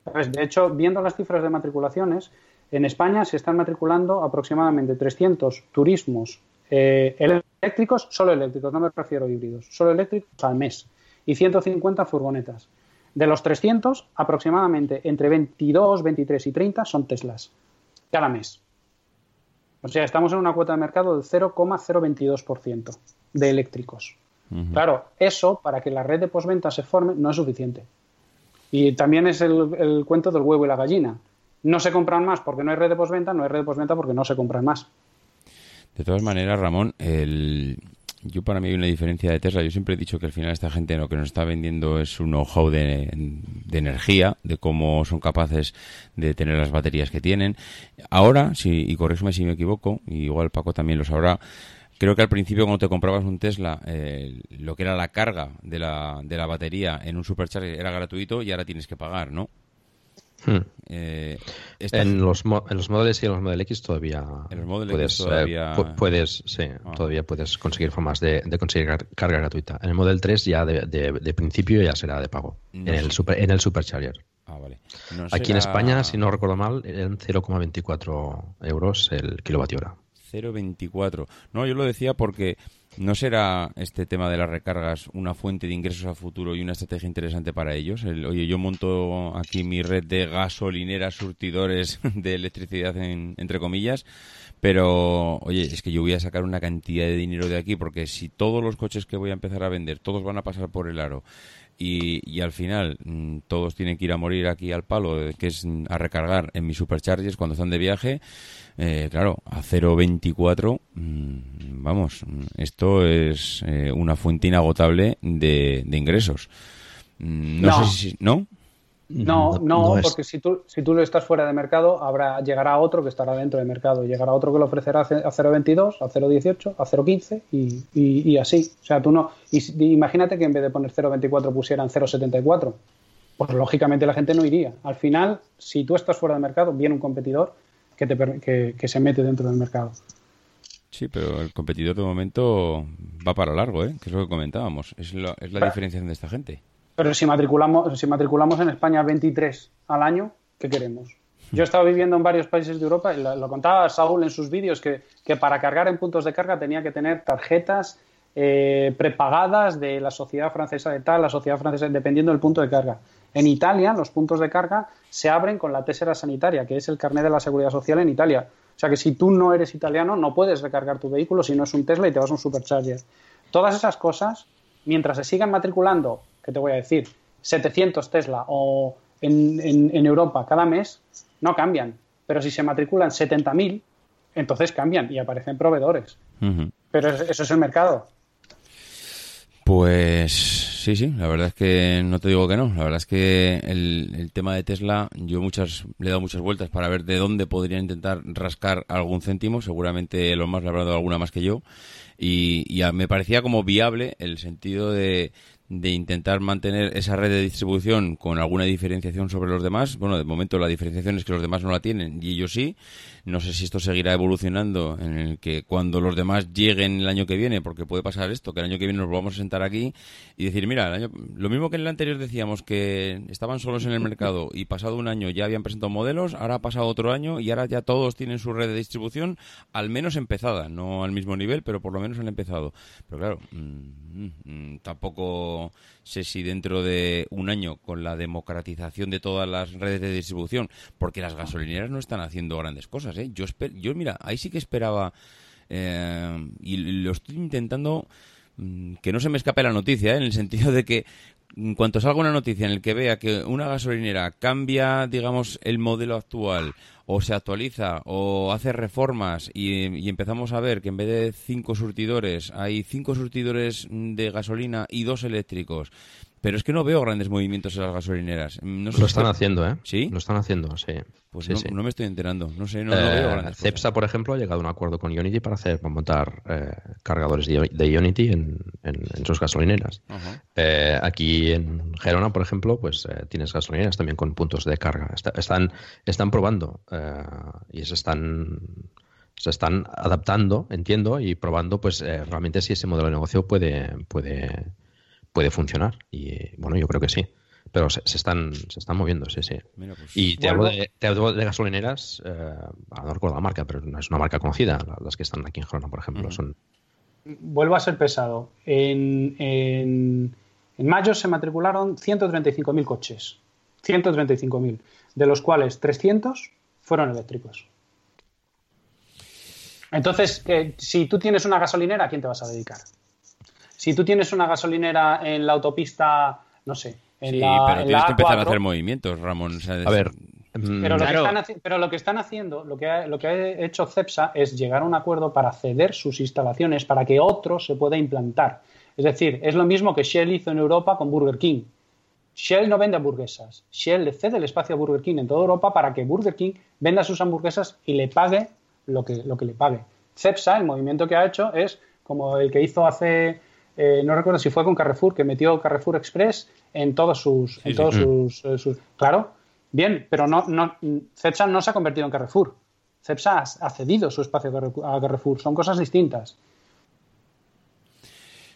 De hecho, viendo las cifras de matriculaciones, en España se están matriculando aproximadamente 300 turismos eh, eléctricos, solo eléctricos, no me refiero a híbridos, solo eléctricos al mes y 150 furgonetas. De los 300, aproximadamente entre 22, 23 y 30 son Teslas cada mes. O sea, estamos en una cuota de mercado del 0,022% de eléctricos. Claro, eso para que la red de postventa se forme no es suficiente. Y también es el, el, cuento del huevo y la gallina. No se compran más porque no hay red de postventa, no hay red de postventa porque no se compran más. De todas maneras, Ramón, el... yo para mí hay una diferencia de Tesla. Yo siempre he dicho que al final esta gente lo que nos está vendiendo es un know-how de, energía, de cómo son capaces de tener las baterías que tienen. Ahora, si, y corrígeme si me equivoco, y igual Paco también lo sabrá, creo que al principio cuando te comprabas un Tesla, eh, lo que era la carga de la, de la batería en un supercharger era gratuito y ahora tienes que pagar, ¿no? Hmm. Eh, en, los, en los modelos y en los Model X todavía puedes, todavía... puedes sí, ah. todavía puedes conseguir formas de, conseguir carga gratuita. En el Model 3 ya de, principio ya será de pago en, el super, en el Supercharger. Ah, Aquí en España, si no recuerdo mal, eran 0,24 euros el kilovatio hora. 0,24. No, yo lo decía porque ¿No será este tema de las recargas una fuente de ingresos a futuro y una estrategia interesante para ellos? oye, yo monto aquí mi red de gasolineras, surtidores de electricidad, entre comillas, pero oye, es que yo voy a sacar una cantidad de dinero de aquí porque si todos los coches que voy a empezar a vender, todos van a pasar por el aro y, y al final mm, todos tienen que ir a morir aquí al palo, que es a recargar en mis superchargers cuando están de viaje, eh, claro, a 0,24, mm, vamos, esto es eh, una fuente inagotable de, ingresos. Mm, no, sé si, ¿no? No, no, porque si tú, si tú estás fuera de mercado, habrá, llegará otro que estará dentro del mercado. Llegará otro que lo ofrecerá a 0,22, a 0,18, a 0,15 y, y, así. O sea, tú no. imagínate que en vez de poner 0,24 pusieran 0,74. Pues lógicamente la gente no iría. Al final, si tú estás fuera de mercado, viene un competidor que, te, que, se mete dentro del mercado. Sí, pero el competidor de momento va para largo, ¿eh? que es lo que comentábamos. Es la, es la diferenciación de esta gente. Pero si matriculamos, si matriculamos en España 23 al año, ¿qué queremos? Yo he estado viviendo en varios países de Europa y lo, contaba Saúl en sus vídeos que, que, para cargar en puntos de carga tenía que tener tarjetas eh, prepagadas de la sociedad francesa de tal, la sociedad francesa, dependiendo del punto de carga. En Italia, los puntos de carga se abren con la tesera sanitaria, que es el carnet de la seguridad social en Italia. O sea que si tú no eres italiano, no puedes recargar tu vehículo si no es un Tesla y te vas a un supercharger. Todas esas cosas, mientras se sigan matriculando, que te voy a decir, 700 Tesla o en, Europa cada mes, no cambian. Pero si se matriculan 70.000, entonces cambian y aparecen proveedores. Pero eso es el mercado. Pues sí, sí, la verdad es que no te digo que no. La verdad es que el, tema de Tesla, yo muchas le he dado muchas vueltas para ver de dónde podría intentar rascar algún céntimo. Seguramente lo más le habrá dado alguna más que yo. Y, y me parecía como viable el sentido de, de intentar mantener esa red de distribución con alguna diferenciación sobre los demás. Bueno, de momento la diferenciación es que los demás no la tienen y ellos sí. No sé si esto seguirá evolucionando en el que cuando los demás lleguen el año que viene, porque puede pasar esto, que el año que viene nos vamos a sentar aquí y decir, mira, lo mismo que en el anterior decíamos que estaban solos en el mercado y pasado un año ya habían presentado modelos, ahora ha pasado otro año y ahora ya todos tienen su red de distribución al menos empezada, no al mismo nivel, pero por lo menos han empezado. Pero claro, mm, tampoco sé si dentro de un año con la democratización de todas las redes de distribución, porque las gasolineras no están haciendo grandes cosas, ¿eh? Yo, yo mira, ahí sí que esperaba eh, y lo estoy intentando mm, que no se me escape la noticia, ¿eh? en el sentido de que en cuanto salga una noticia en el que vea que una gasolinera cambia, digamos, el modelo actual o se actualiza o hace reformas y, y, empezamos a ver que en vez de cinco surtidores hay cinco surtidores de gasolina y dos eléctricos pero es que no veo grandes movimientos en las gasolineras. lo están haciendo, ¿eh? ¿Sí? Lo están haciendo, sí. Pues no, me estoy enterando. No sé, no, veo eh, grandes Cepsa, por ejemplo, ha llegado a un acuerdo con Ionity para hacer para montar eh, cargadores de, Ionity en, sus gasolineras. Eh, aquí en Gerona, por ejemplo, pues tienes gasolineras también con puntos de carga. están, están probando y se están se están adaptando, entiendo, y probando pues realmente si ese modelo de negocio puede, puede puede funcionar. Y bueno, yo creo que sí. Pero se, están, se están moviendo, sí, sí. Pues, y te, hablo de, te, hablo de, gasolineras, eh, no recuerdo la marca, pero no es una marca conocida, las que están aquí en Gerona, por ejemplo. son... Vuelvo a ser pesado. En, en, en mayo se matricularon 135.000 coches. 135.000, de los cuales 300 fueron eléctricos. Entonces, eh, si tú tienes una gasolinera, ¿a quién te vas a dedicar? Si tú tienes una gasolinera en la autopista, no sé, en la. Pero tienes que empezar a hacer movimientos, Ramón. a ver. Mm, pero, lo que están, pero lo que están haciendo, lo que, ha, lo que ha hecho CEPSA es llegar a un acuerdo para ceder sus instalaciones para que otro se pueda implantar. Es decir, es lo mismo que Shell hizo en Europa con Burger King. Shell no vende hamburguesas. Shell le cede el espacio a Burger King en toda Europa para que Burger King venda sus hamburguesas y le pague lo que, lo que le pague. CEPSA, el movimiento que ha hecho, es como el que hizo hace eh, no recuerdo si fue con Carrefour, que metió Carrefour Express en todos sus... en todos eh, Sus, Claro, bien, pero no, no, Cepsa no se ha convertido en Carrefour. Cepsa ha, cedido su espacio a Carrefour. Son cosas distintas.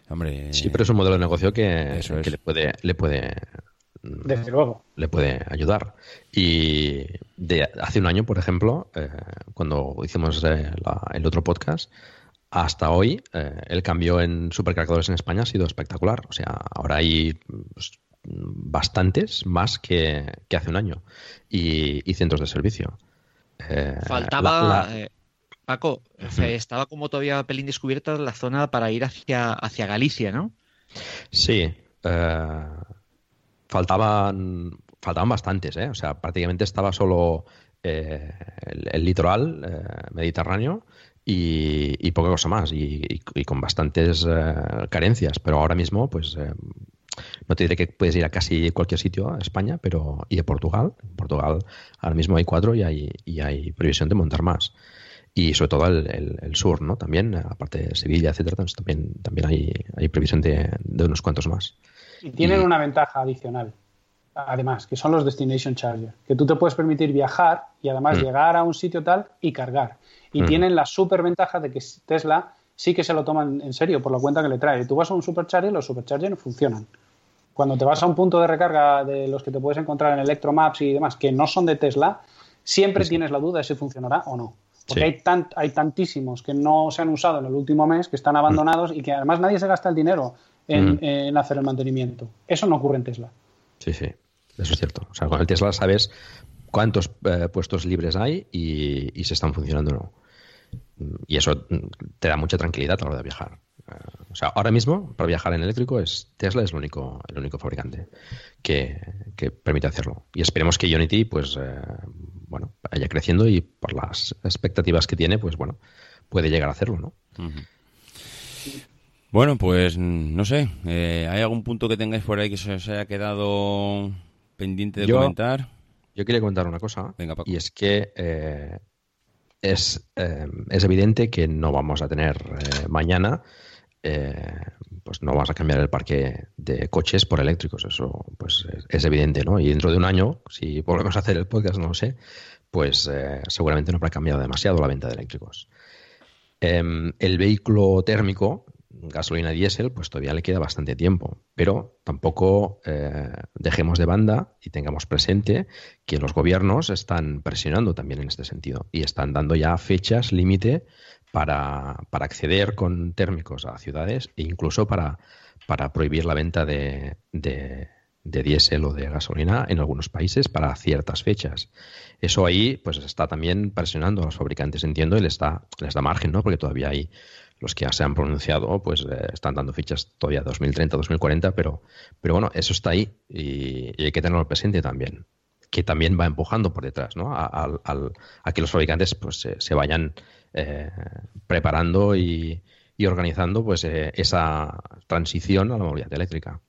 Hombre, sí, pero es un modelo de negocio que, le puede, le puede desde luego. Le puede ayudar. Y de hace un año, por ejemplo, eh, cuando hicimos el otro podcast, hasta hoy eh, el cambio en supercargadores en España ha sido espectacular. O sea, ahora hay pues, bastantes más que, hace un año y, centros de servicio. Eh, Faltaba, eh, Paco, estaba como todavía pelín descubierta la zona para ir hacia, hacia Galicia, ¿no? Sí, faltaban, faltaban bastantes, ¿eh? O sea, prácticamente estaba solo el, litoral mediterráneo y, poca cosa más y, con bastantes eh, carencias. Pero ahora mismo, pues eh, no te diré que puedes ir a casi cualquier sitio a España, pero y de Portugal. En Portugal ahora mismo hay cuatro y hay, y hay previsión de montar más. Y sobre todo el, el, sur, ¿no? También, aparte de Sevilla, etcétera, también, también hay, hay previsión de, de unos cuantos más. Y tienen una ventaja adicional además, que son los Destination Charger, que tú te puedes permitir viajar y además mm. llegar a un sitio tal y cargar. Y tienen la super ventaja de que Tesla sí que se lo toman en serio por la cuenta que le trae. Tú vas a un supercharger y los superchargers no funcionan. Cuando te vas a un punto de recarga de los que te puedes encontrar en Electromaps y demás, que no son de Tesla, siempre tienes la duda de si funcionará o no. Porque hay, hay tantísimos que no se han usado en el último mes, que están abandonados y que además nadie se gasta el dinero en, en hacer el mantenimiento. Eso no ocurre en Tesla. Sí, sí. Eso es cierto. O sea, con el Tesla sabes cuántos eh, puestos libres hay y, y, si están funcionando o no. Y eso te da mucha tranquilidad a la hora de viajar. Eh, o sea, ahora mismo, para viajar en eléctrico, es Tesla es el único, el único fabricante que, permite hacerlo. Y esperemos que Unity, pues, eh, bueno, vaya creciendo y por las expectativas que tiene, pues, bueno, puede llegar a hacerlo, ¿no? Bueno, pues, no sé, ¿hay algún punto que tengáis por ahí que se os haya quedado pendiente de comentar? Yo quería comentar una cosa. Y es que eh, es, eh, es, evidente que no vamos a tener eh, mañana, pues no vamos a cambiar el parque de coches por eléctricos. Eso pues es, evidente, ¿no? Y dentro de un año, si volvemos a hacer el podcast, no lo sé, pues seguramente no habrá cambiado demasiado la venta de eléctricos. Em, el vehículo térmico gasolina diésel, pues todavía le queda bastante tiempo. Pero tampoco eh, dejemos de banda y tengamos presente que los gobiernos están presionando también en este sentido y están dando ya fechas límite para, acceder con térmicos a ciudades e incluso para, para prohibir la venta de, de, diésel o de gasolina en algunos países para ciertas fechas. Eso ahí pues está también presionando a los fabricantes, entiendo, y les, está, les da margen, ¿no? Porque todavía hay los que ya se han pronunciado pues eh, están dando fichas todavía 2030, 2040, pero, pero bueno, eso está ahí y, hay que tenerlo presente también, que también va empujando por detrás, ¿no? A, que los fabricantes pues se, vayan eh, preparando y, organizando pues eh, esa transición a la movilidad eléctrica.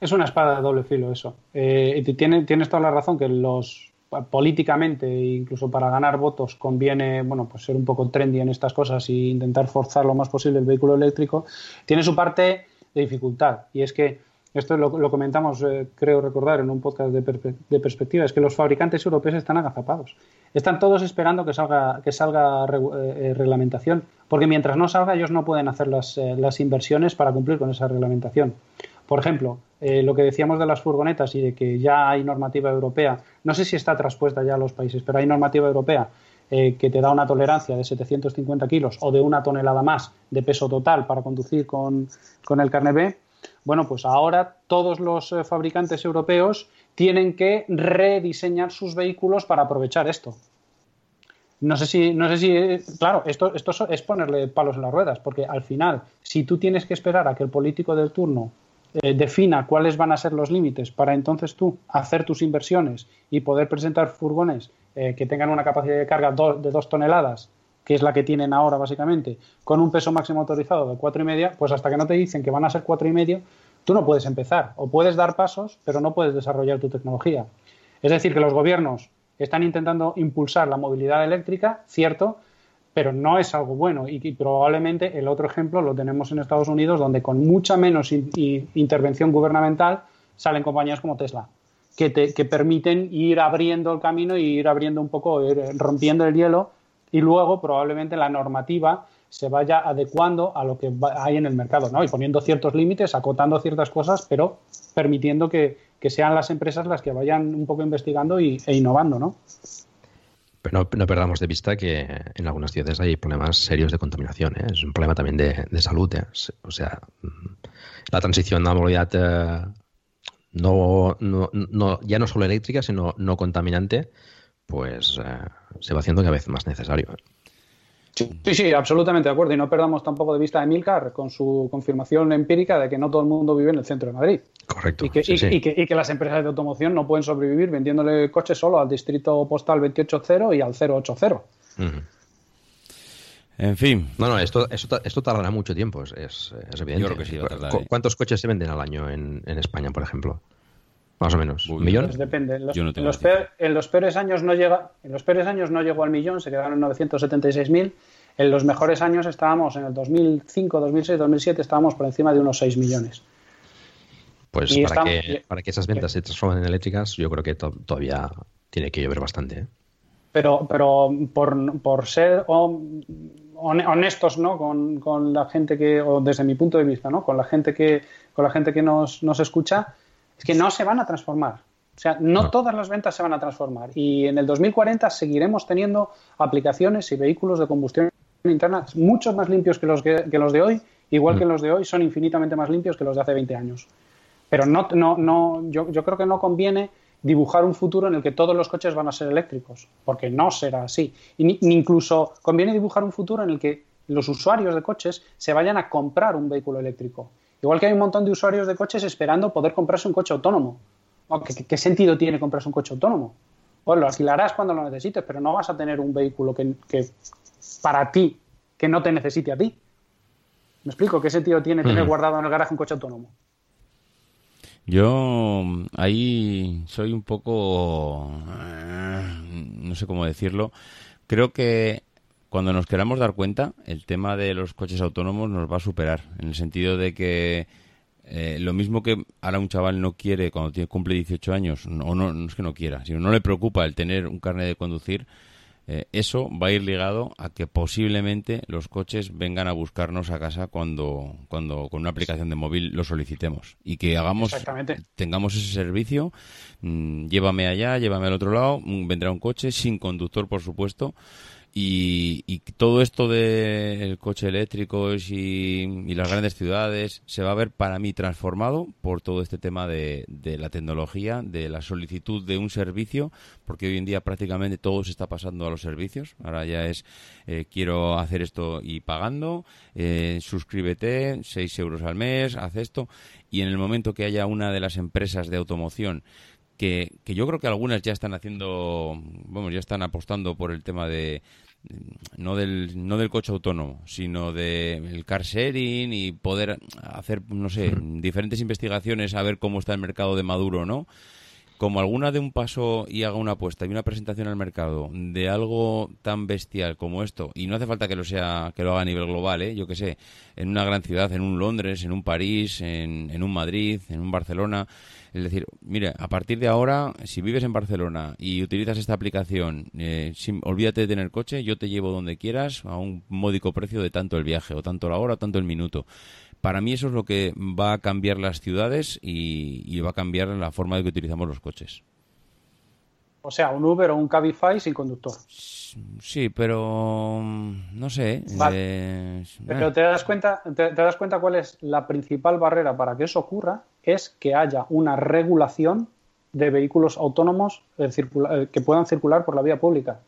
Es una espada de doble filo eso. y tienes toda la razón que los políticamente incluso para ganar votos conviene bueno pues ser un poco trendy en estas cosas e intentar forzar lo más posible el vehículo eléctrico tiene su parte de dificultad. Y es que esto lo, comentamos eh, creo recordar en un podcast de, perspectiva es que los fabricantes europeos están agazapados. Están todos esperando que salga que salga eh, eh, reglamentación porque mientras no salga ellos no pueden hacer las, las inversiones para cumplir con esa reglamentación por ejemplo, eh, lo que decíamos de las furgonetas y de que ya hay normativa europea, no sé si está traspuesta ya a los países, pero hay normativa europea eh, que te da una tolerancia de 750 kilos o de una tonelada más de peso total para conducir con, el carnet B. Bueno, pues ahora todos los eh, fabricantes europeos tienen que rediseñar sus vehículos para aprovechar esto. No sé si, no sé si, claro, esto, esto es ponerle palos en las ruedas, porque al final, si tú tienes que esperar a que el político del turno eh, defina cuáles van a ser los límites para entonces tú hacer tus inversiones y poder presentar furgones eh, que tengan una capacidad de carga de dos toneladas, que es la que tienen ahora básicamente, con un peso máximo autorizado de cuatro y media, pues hasta que no te dicen que van a ser cuatro y medio, tú no puedes empezar. O puedes dar pasos, pero no puedes desarrollar tu tecnología. Es decir, que los gobiernos están intentando impulsar la movilidad eléctrica, cierto, pero no es algo bueno. Y, probablemente el otro ejemplo lo tenemos en Estados Unidos, donde con mucha menos intervención gubernamental salen compañías como Tesla, que, te, que permiten ir abriendo el camino y ir abriendo un poco, ir rompiendo el hielo y luego probablemente la normativa se vaya adecuando a lo que hay en el mercado, ¿no? Y poniendo ciertos límites, acotando ciertas cosas, pero permitiendo que, que sean las empresas las que vayan un poco investigando y, e innovando, ¿no? Pero no, perdamos de vista que en algunas ciudades hay problemas serios de contaminación. ¿eh? Es un problema también de, salud. ¿eh? O sea, la transición a la movilidad eh, no, no, ya no solo eléctrica, sino no contaminante, pues se va haciendo cada vez más necesario. Sí, sí, absolutamente de acuerdo. Y no perdamos tampoco de vista a Emilcar con su confirmación empírica de que no todo el mundo vive en el centro de Madrid. Correcto. Y que, y, que, las empresas de automoción no pueden sobrevivir vendiéndole coches solo al distrito postal 280 y al 080. En fin. No, no, esto, esto, tardará mucho tiempo, es, es, evidente. Yo creo que sí, ¿eh? ¿Cuántos coches se venden al año en, en España, por ejemplo? Más o menos. ¿Un millón? Pues depende. En los, en, los peores años no llega, en los peores años no llegó al millón, se quedaron en 976.000. En los mejores años estábamos en el 2005, 2006, 2007 estábamos por encima de unos 6 millones. Pues para, que, para que esas ventas se transformen en eléctricas, yo creo que todavía tiene que llover bastante. ¿eh? Pero, pero por, por ser honestos ¿no? Con, con, la gente que, o desde mi punto de vista, ¿no? con la gente que, con la gente que nos, nos escucha, es que no se van a transformar. O sea, no, todas las ventas se van a transformar. Y en el 2040 seguiremos teniendo aplicaciones y vehículos de combustión interna mucho más limpios que los, que, los de hoy, igual que mm. los de hoy son infinitamente más limpios que los de hace 20 años. Pero no, no, no, yo, yo creo que no conviene dibujar un futuro en el que todos los coches van a ser eléctricos, porque no será así. Y ni, incluso conviene dibujar un futuro en el que los usuarios de coches se vayan a comprar un vehículo eléctrico. Igual que hay un montón de usuarios de coches esperando poder comprarse un coche autónomo. ¿Qué, sentido tiene comprarse un coche autónomo? Pues lo alquilarás cuando lo necesites, pero no vas a tener un vehículo que, que para ti, que no te necesite a ti. ¿Me explico? ¿Qué sentido tiene tener guardado en el garaje un coche autónomo? Yo ahí soy un poco, eh, no sé cómo decirlo, creo que cuando nos queramos dar cuenta, el tema de los coches autónomos nos va a superar, en el sentido de que eh, lo mismo que ahora un chaval no quiere cuando tiene, cumple 18 años, o no, no es que no quiera, sino no le preocupa el tener un carnet de conducir, eh, eso va a ir ligado a que posiblemente los coches vengan a buscarnos a casa cuando, cuando con una aplicación de móvil lo solicitemos. Y que hagamos tengamos ese servicio mm, llévame allá llévame al otro lado mm, vendrá un coche sin conductor por supuesto y, todo esto del coche eléctrico y, las grandes ciudades se va a ver para mí transformado por todo este tema de, la tecnología, de la solicitud de un servicio, porque hoy en día prácticamente todo se está pasando a los servicios. Ahora ya es eh, quiero hacer esto y pagando, eh, suscríbete, 6 euros al mes, haz esto. Y en el momento que haya una de las empresas de automoción que, que, yo creo que algunas ya están haciendo, vamos, ya están apostando por el tema de no del no del coche autónomo, sino del car sharing y poder hacer, no sé, diferentes investigaciones a ver cómo está el mercado de Maduro, ¿no? como alguna de un paso y haga una apuesta y una presentación al mercado de algo tan bestial como esto, y no hace falta que lo sea, que lo haga a nivel global, ¿eh? yo que sé, en una gran ciudad, en un Londres, en un París, en, un Madrid, en un Barcelona, es decir, mire, a partir de ahora, si vives en Barcelona y utilizas esta aplicación, eh, olvídate de tener coche, yo te llevo donde quieras a un módico precio de tanto el viaje, o tanto la hora, o tanto el minuto. Para mí eso es lo que va a cambiar las ciudades y, va a cambiar la forma de que utilizamos los coches. O sea, un Uber o un Cabify sin conductor. Sí, pero mm, no sé. Eh, pero te das cuenta, te, das cuenta cuál es la principal barrera para que eso ocurra, es que haya una regulación de vehículos autónomos eh, que puedan circular por la vía pública.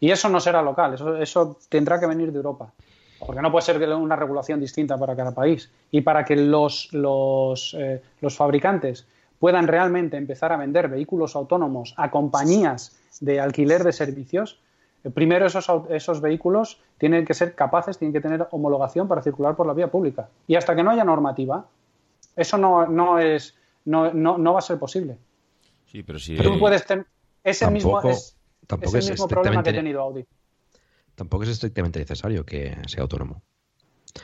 Y eso no será local, eso, eso tendrá que venir de Europa porque no puede ser una regulación distinta para cada país. Y para que los, los, eh, los fabricantes puedan realmente empezar a vender vehículos autónomos a compañías de alquiler de servicios, eh, primero esos, esos vehículos tienen que ser capaces, tienen que tener homologación para circular por la vía pública. Y hasta que no haya normativa, eso no, no, es, no, no, no va a ser posible. Sí, pero si... Tú puedes tener... ese mismo, es, el mismo problema que ha tenido Audi tampoco es estrictamente necesario que sea autónomo.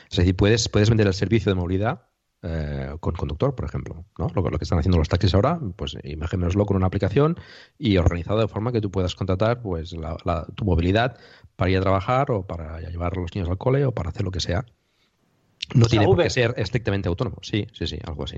Es decir, puedes, puedes vender el servicio de movilidad eh, con conductor, por ejemplo. ¿no? Lo, lo, que están haciendo los taxis ahora, pues imagínoslo con una aplicación y organizado de forma que tú puedas contratar pues, la, tu movilidad para ir a trabajar o para llevar a los niños al cole o para hacer lo que sea. No tiene por qué ser estrictamente autónomo. Sí, sí, sí, algo así.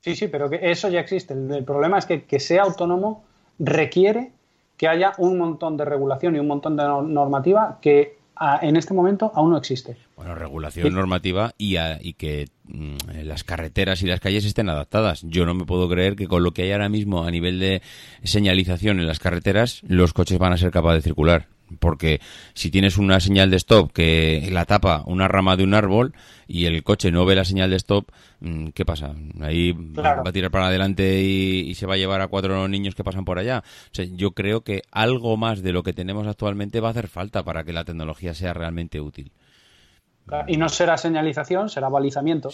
Sí, sí, pero que eso ya existe. el problema es que que sea autónomo requiere que haya un montón de regulación y un montón de normativa que en este momento aún no existe. Bueno, regulación normativa y, y que mm, las carreteras y las calles estén adaptadas. Yo no me puedo creer que con lo que hay ahora mismo a nivel de señalización en las carreteras, los coches van a ser capaces de circular porque si tienes una señal de stop que la tapa una rama de un árbol y el coche no ve la señal de stop, mm, ¿qué pasa? Ahí va a tirar para adelante y, se va a llevar a cuatro niños que pasan por allá. yo creo que algo más de lo que tenemos actualmente va a hacer falta para que la tecnología sea realmente útil. Y no será señalización, será balizamiento.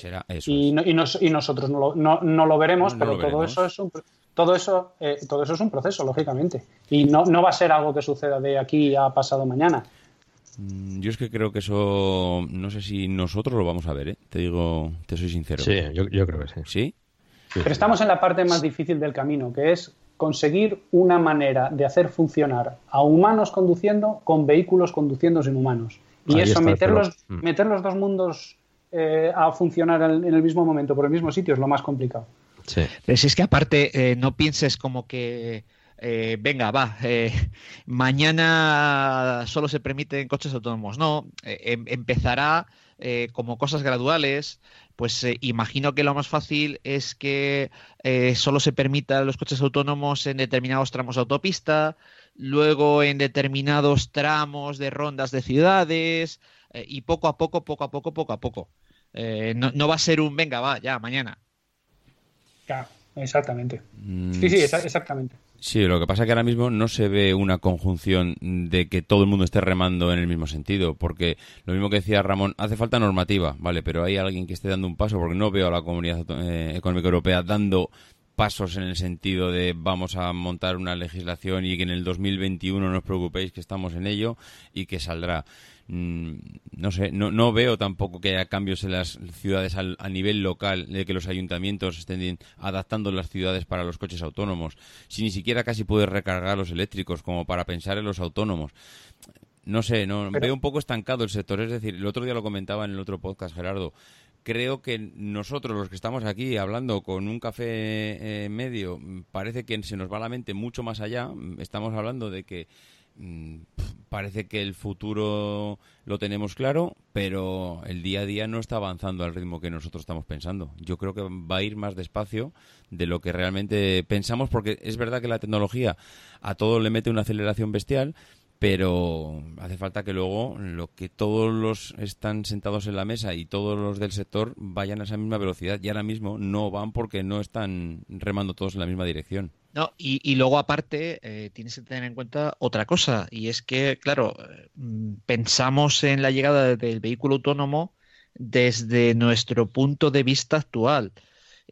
y, nosotros no lo, veremos, pero todo eso es un, todo eso, eh, todo eso es un proceso, lógicamente. Y no, no va a ser algo que suceda de aquí a pasado mañana. Mm, yo es que creo que eso, no sé si nosotros lo vamos a ver, ¿eh? te digo, te soy sincero. Sí, yo, creo que sí. ¿Sí? Pero estamos en la parte más difícil del camino, que es conseguir una manera de hacer funcionar a humanos conduciendo con vehículos conduciendo sin humanos. Y eso, meter, los, mm. meter los dos mundos eh, a funcionar en el mismo momento, por el mismo sitio, es lo más complicado. Sí. si es que aparte, eh, no pienses como que. Eh, venga, va, eh, mañana solo se permiten coches autónomos. No, em, empezará eh, como cosas graduales, pues eh, imagino que lo más fácil es que eh, solo se permita los coches autónomos en determinados tramos de autopista, luego en determinados tramos de rondas de ciudades y poco a poco, poco a poco, poco a poco. No, no, va a ser un venga, va, ya, mañana. Ya, exactamente. Mm, sí, sí, exactamente. Sí, lo que pasa es que ahora mismo no se ve una conjunción de que todo el mundo esté remando en el mismo sentido, porque lo mismo que decía Ramón, hace falta normativa, ¿vale? Pero hay alguien que esté dando un paso, porque no veo a la Comunidad eh, Económica Europea dando pasos en el sentido de vamos a montar una legislación y que en el 2021 no os preocupéis que estamos en ello y que saldrá. Mm, no sé, no, no veo tampoco que haya cambios en las ciudades a nivel local, de que los ayuntamientos estén adaptando las ciudades para los coches autónomos, si ni siquiera casi puedes recargar los eléctricos como para pensar en los autónomos. No sé, no veo un poco estancado el sector. Es decir, el otro día lo comentaba en el otro podcast, Gerardo. Creo que nosotros, los que estamos aquí hablando con un café eh, medio, parece que se nos va la mente mucho más allá. Estamos hablando de que Mm, parece que el futuro lo tenemos claro, pero el día a día no está avanzando al ritmo que nosotros estamos pensando. Yo creo que va a ir más despacio de lo que realmente pensamos, porque es verdad que la tecnología a todo le mete una aceleración bestial, pero hace falta que luego lo que todos los están sentados en la mesa y todos los del sector vayan a esa misma velocidad y ahora mismo no van porque no están remando todos en la misma dirección. No, y, luego aparte eh, tienes que tener en cuenta otra cosa y es que, claro, mm, pensamos en la llegada del vehículo autónomo desde nuestro punto de vista actual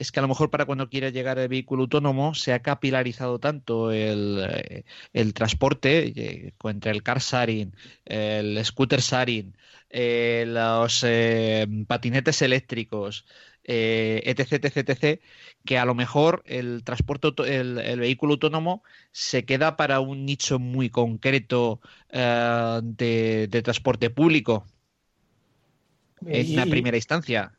es que a lo mejor para cuando quiera llegar el vehículo autónomo se ha capilarizado tanto el, eh, transporte eh, entre el car sharing, el scooter sharing, eh, los patinetes eléctricos, etc, etc, etc, que a lo mejor el transporte, el, vehículo autónomo se queda para un nicho muy concreto de, transporte público en una primera instancia.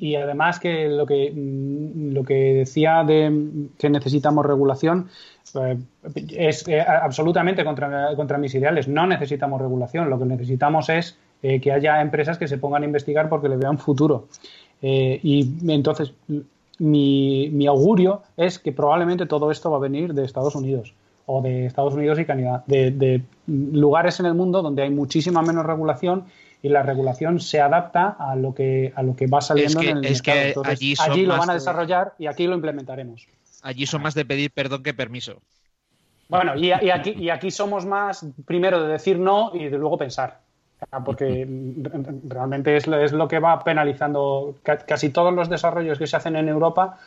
Y, además que lo que mm, lo que decía de que necesitamos regulación eh, es eh, absolutamente contra, contra, mis ideales. No necesitamos regulación. Lo que necesitamos es eh, que haya empresas que se pongan a investigar porque le vean futuro. y entonces mi, mi, augurio es que probablemente todo esto va a venir de Estados Unidos o de Estados Unidos y Canadá, de, de lugares en el mundo donde hay muchísima menos regulación y la regulación se adapta a lo que, a lo que va saliendo en el es Que allí, lo van a desarrollar y aquí lo implementaremos. Allí son más de pedir perdón que permiso. Bueno, y, aquí, y aquí somos más primero de decir no y de luego pensar. Porque realmente es, es lo que va penalizando casi todos los desarrollos que se hacen en Europa.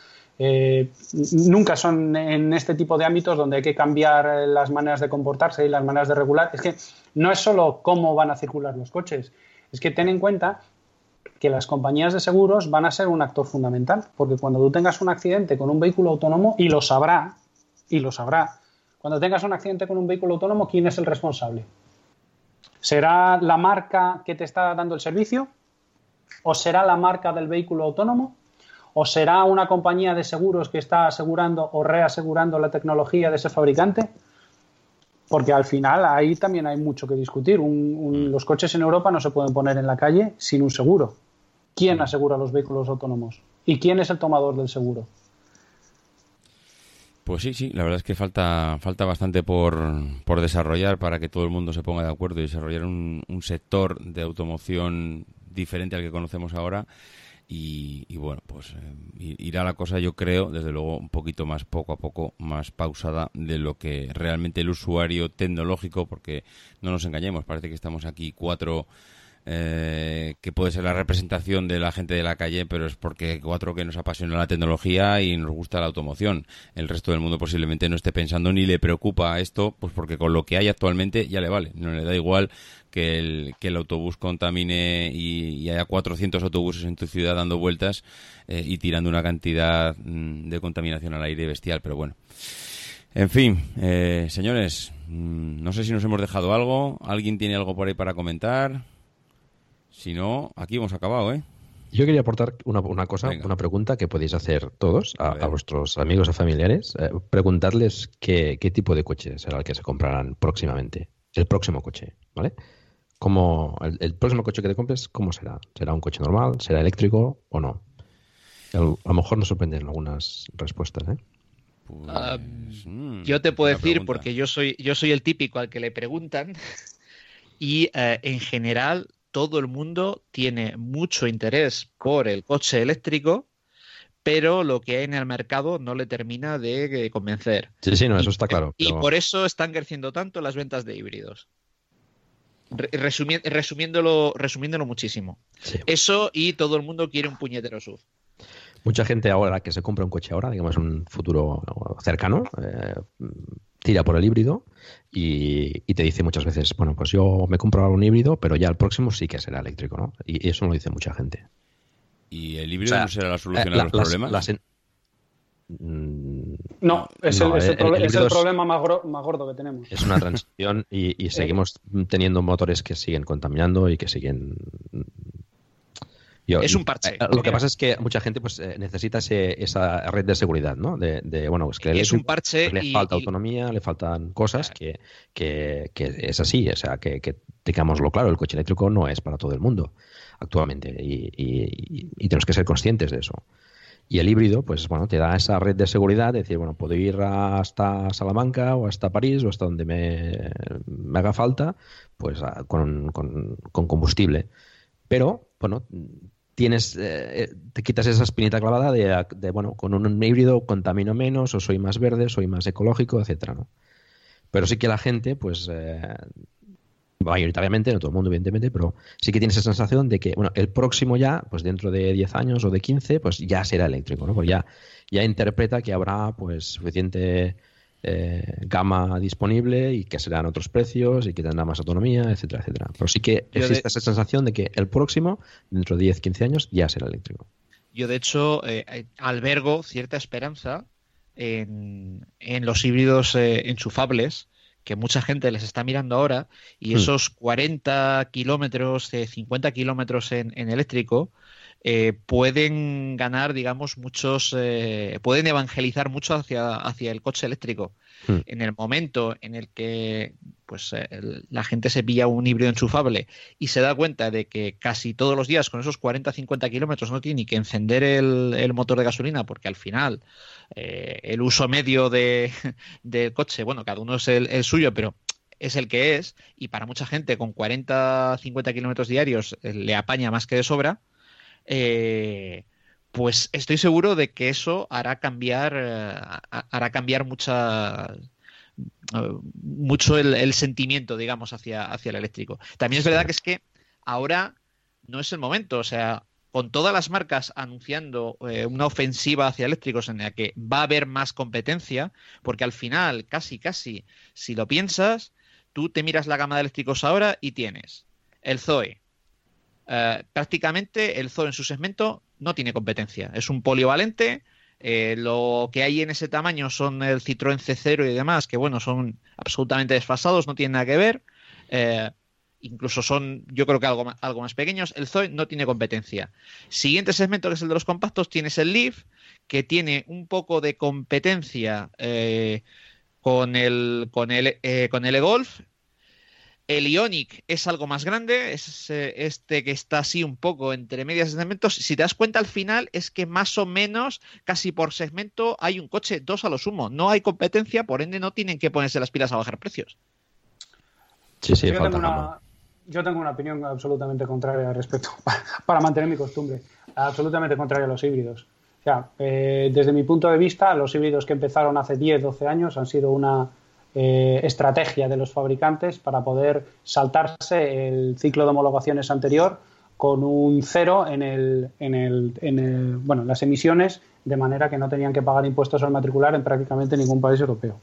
Eh, nunca son en este tipo de ámbitos donde hay que cambiar las maneras de comportarse y las maneras de regular. Es que no es solo cómo van a circular los coches, es que ten en cuenta que las compañías de seguros van a ser un actor fundamental, porque cuando tú tengas un accidente con un vehículo autónomo, y lo sabrá, y lo sabrá, cuando tengas un accidente con un vehículo autónomo, ¿quién es el responsable? ¿Será la marca que te está dando el servicio? ¿O será la marca del vehículo autónomo? ¿O será una compañía de seguros que está asegurando o reasegurando la tecnología de ese fabricante? Porque al final ahí también hay mucho que discutir. Mm. los coches en Europa no se pueden poner en la calle sin un seguro. ¿Quién mm. asegura los vehículos autónomos? ¿Y quién es el tomador del seguro? Pues sí, sí, la verdad es que falta, falta bastante por, por desarrollar para que todo el mundo se ponga de acuerdo y desarrollar un sector de automoción diferente al que conocemos ahora y, bueno, pues eh, irá la cosa, yo creo, desde luego, un poquito más poco a poco, más pausada de lo que realmente el usuario tecnológico, porque no nos engañemos, parece que estamos aquí cuatro eh, que puede ser la representación de la gente de la calle, pero es porque cuatro que nos apasiona la tecnología y nos gusta la automoción. El resto del mundo posiblemente no esté pensando ni le preocupa esto, pues porque con lo que hay actualmente ya le vale. No le da igual que el, autobús contamine y, haya 400 autobuses en tu ciudad dando vueltas eh, y tirando una cantidad mm, de contaminación al aire bestial, pero bueno. En fin, eh, señores, mm, no sé si nos hemos dejado algo. ¿Alguien tiene algo por ahí para comentar? Si no, aquí hemos acabado, ¿eh? Yo quería aportar una, una cosa, una pregunta que podéis hacer todos a, vuestros amigos o familiares. Eh, preguntarles qué, qué tipo de coche será el que se comprarán próximamente. El próximo coche, ¿vale? ¿Cómo, el, próximo coche que te compres, ¿cómo será? ¿Será un coche normal? ¿Será eléctrico o no? A lo, mejor nos sorprenden algunas respuestas, ¿eh? Pues, ah, mm, yo te puedo decir, porque yo soy, yo soy el típico al que le preguntan, y eh, en general todo el mundo tiene mucho interés por el coche eléctrico, pero lo que hay en el mercado no le termina de convencer. Sí, sí, no, eso está claro. Y por eso están creciendo tanto las ventas de híbridos resumiéndolo, resumiéndolo muchísimo. Eso y todo el mundo quiere un puñetero SUV. Mucha gente ahora que se compra un coche ahora, digamos un futuro cercano, eh, tira por el híbrido y, te dice muchas veces, bueno, pues yo me compro un híbrido, pero ya el próximo sí que será eléctrico, ¿no? Y, eso lo dice mucha gente. ¿Y el híbrido no será la solución a los problemas? Mm, no, es, el, problema más, gordo que tenemos. Es una transición y, seguimos teniendo motores que siguen contaminando y que siguen es un parche. Eh, lo que pasa es que mucha gente pues eh, necesita esa red de seguridad, ¿no? De, bueno, es que es un parche le falta autonomía, le faltan cosas que, que, es así, o sea, que, que tengámoslo claro, el coche eléctrico no es para todo el mundo actualmente y tenemos que ser conscientes de eso. Y el híbrido, pues bueno, te da esa red de seguridad, de decir, bueno, puedo ir hasta Salamanca o hasta París o hasta donde me, haga falta, pues con, combustible. Pero, bueno, tienes, eh, te quitas esa espinita clavada de, bueno, con un híbrido contamino menos, o soy más verde, soy más ecológico, etcétera, ¿no? Pero sí que la gente, pues, eh, mayoritariamente, no todo el mundo, evidentemente, pero sí que tiene esa sensación de que, bueno, el próximo ya, pues dentro de 10 años o de 15, pues ya será eléctrico, ¿no? Pues ya, ya interpreta que habrá, pues, suficiente eh, gama disponible y que serán otros precios y que tendrá más autonomía, etcétera, etcétera. Pero sí que existe esa sensación de que el próximo, dentro de 10, 15 años, ya será eléctrico. Yo, de hecho, eh, albergo cierta esperanza en, en los híbridos eh, enchufables que mucha gente les está mirando ahora y hmm. esos 40 kilómetros, 50 kilómetros en, eléctrico eh, pueden ganar, digamos, muchos, eh, pueden evangelizar mucho hacia, hacia el coche eléctrico. Hmm. En el momento en el que pues eh, la gente se pilla un híbrido enchufable y se da cuenta de que casi todos los días con esos 40-50 kilómetros no tiene ni que encender el, motor de gasolina porque al final eh, el uso medio de, del coche, bueno, cada uno es el, suyo, pero es el que es y para mucha gente con 40-50 kilómetros diarios eh, le apaña más que de sobra. Pues estoy seguro de que eso hará cambiar hará cambiar muchas mucho el, sentimiento, digamos, hacia, hacia el eléctrico. También es verdad que es que ahora no es el momento, o sea, con todas las marcas anunciando eh, una ofensiva hacia eléctricos en la que va a haber más competencia, porque al final, casi, casi, si lo piensas, tú te miras la gama de eléctricos ahora y tienes el Zoe. Eh, prácticamente el Zoe en su segmento no tiene competencia. Es un polivalente eh, lo que hay en ese tamaño son el Citroën C0 y demás, que bueno, son absolutamente desfasados, no tienen nada que ver. Eh, incluso son, yo creo que algo, algo más pequeños. El Zoe no tiene competencia. Siguiente segmento, que es el de los compactos, tienes el Leaf, que tiene un poco de competencia con el, con el, con el e-Golf el Ionic es algo más grande, es eh, este que está así un poco entre medias segmentos. Si te das cuenta al final es que más o menos casi por segmento hay un coche, dos a lo sumo. No hay competencia, por ende no tienen que ponerse las pilas a bajar precios. Sí, sí, yo, tengo una, yo tengo una opinión absolutamente contraria al respecto, para, mantener mi costumbre. Absolutamente contraria a los híbridos. O sea, eh, desde mi punto de vista, los híbridos que empezaron hace 10, 12 años han sido una eh, estrategia de los fabricantes para poder saltarse el ciclo de homologaciones anterior con un cero en, el, en, el, en bueno, las emisiones, de manera que no tenían que pagar impuestos al matricular en prácticamente ningún país europeo.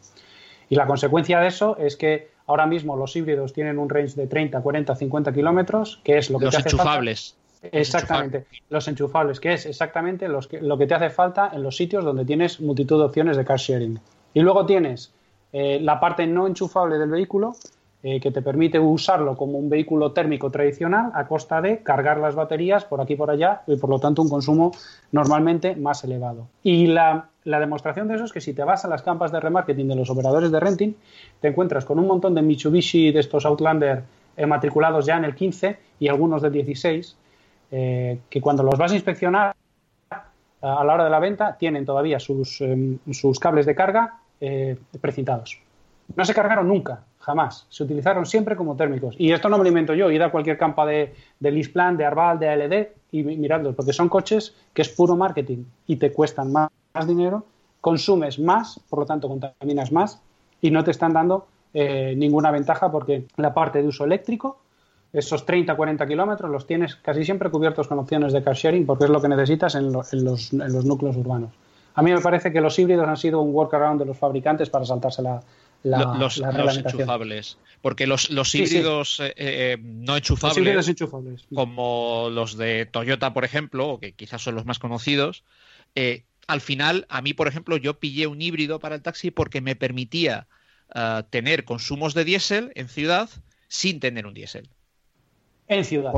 Y la consecuencia de eso es que ahora mismo los híbridos tienen un range de 30, 40, 50 kilómetros, que es lo que los enchufables. Exactamente, los enchufables, que es exactamente los que, lo que te hace falta en los sitios donde tienes multitud de opciones de car sharing. Y luego tienes eh, la parte no enchufable del vehículo, eh, que te permite usarlo como un vehículo térmico tradicional a costa de cargar las baterías por aquí y por allá y por lo tanto un consumo normalmente más elevado. Y la, demostración de eso es que si te vas a las campas de remarketing de los operadores de renting, te encuentras con un montón de Mitsubishi de estos Outlander matriculados ya en el 15 y algunos del 16, que cuando los vas a inspeccionar a la hora de la venta tienen todavía sus, em, sus cables de carga precintados. No se cargaron nunca, jamás. Se utilizaron siempre como térmicos. Y esto no me lo invento yo. Id a cualquier campo de, de Lisplan, de Arval, de ALD y miradlos, porque son coches que es puro marketing y te cuestan más, dinero, consumes más, por lo tanto contaminas más y no te están dando eh, ninguna ventaja porque la parte de uso eléctrico, esos 30-40 kilómetros los tienes casi siempre cubiertos con opciones de car sharing porque es lo que necesitas en, los, en los núcleos urbanos. A mí me parece que los híbridos han sido un workaround de los fabricantes para saltarse la, los, enchufables. Porque los, híbridos eh, eh, no enchufables, como los de Toyota, por ejemplo, que quizás son los más conocidos, eh, al final, a mí, por ejemplo, yo pillé un híbrido para el taxi porque me permitía tener consumos de diésel en ciudad sin tener un diésel. En ciudad.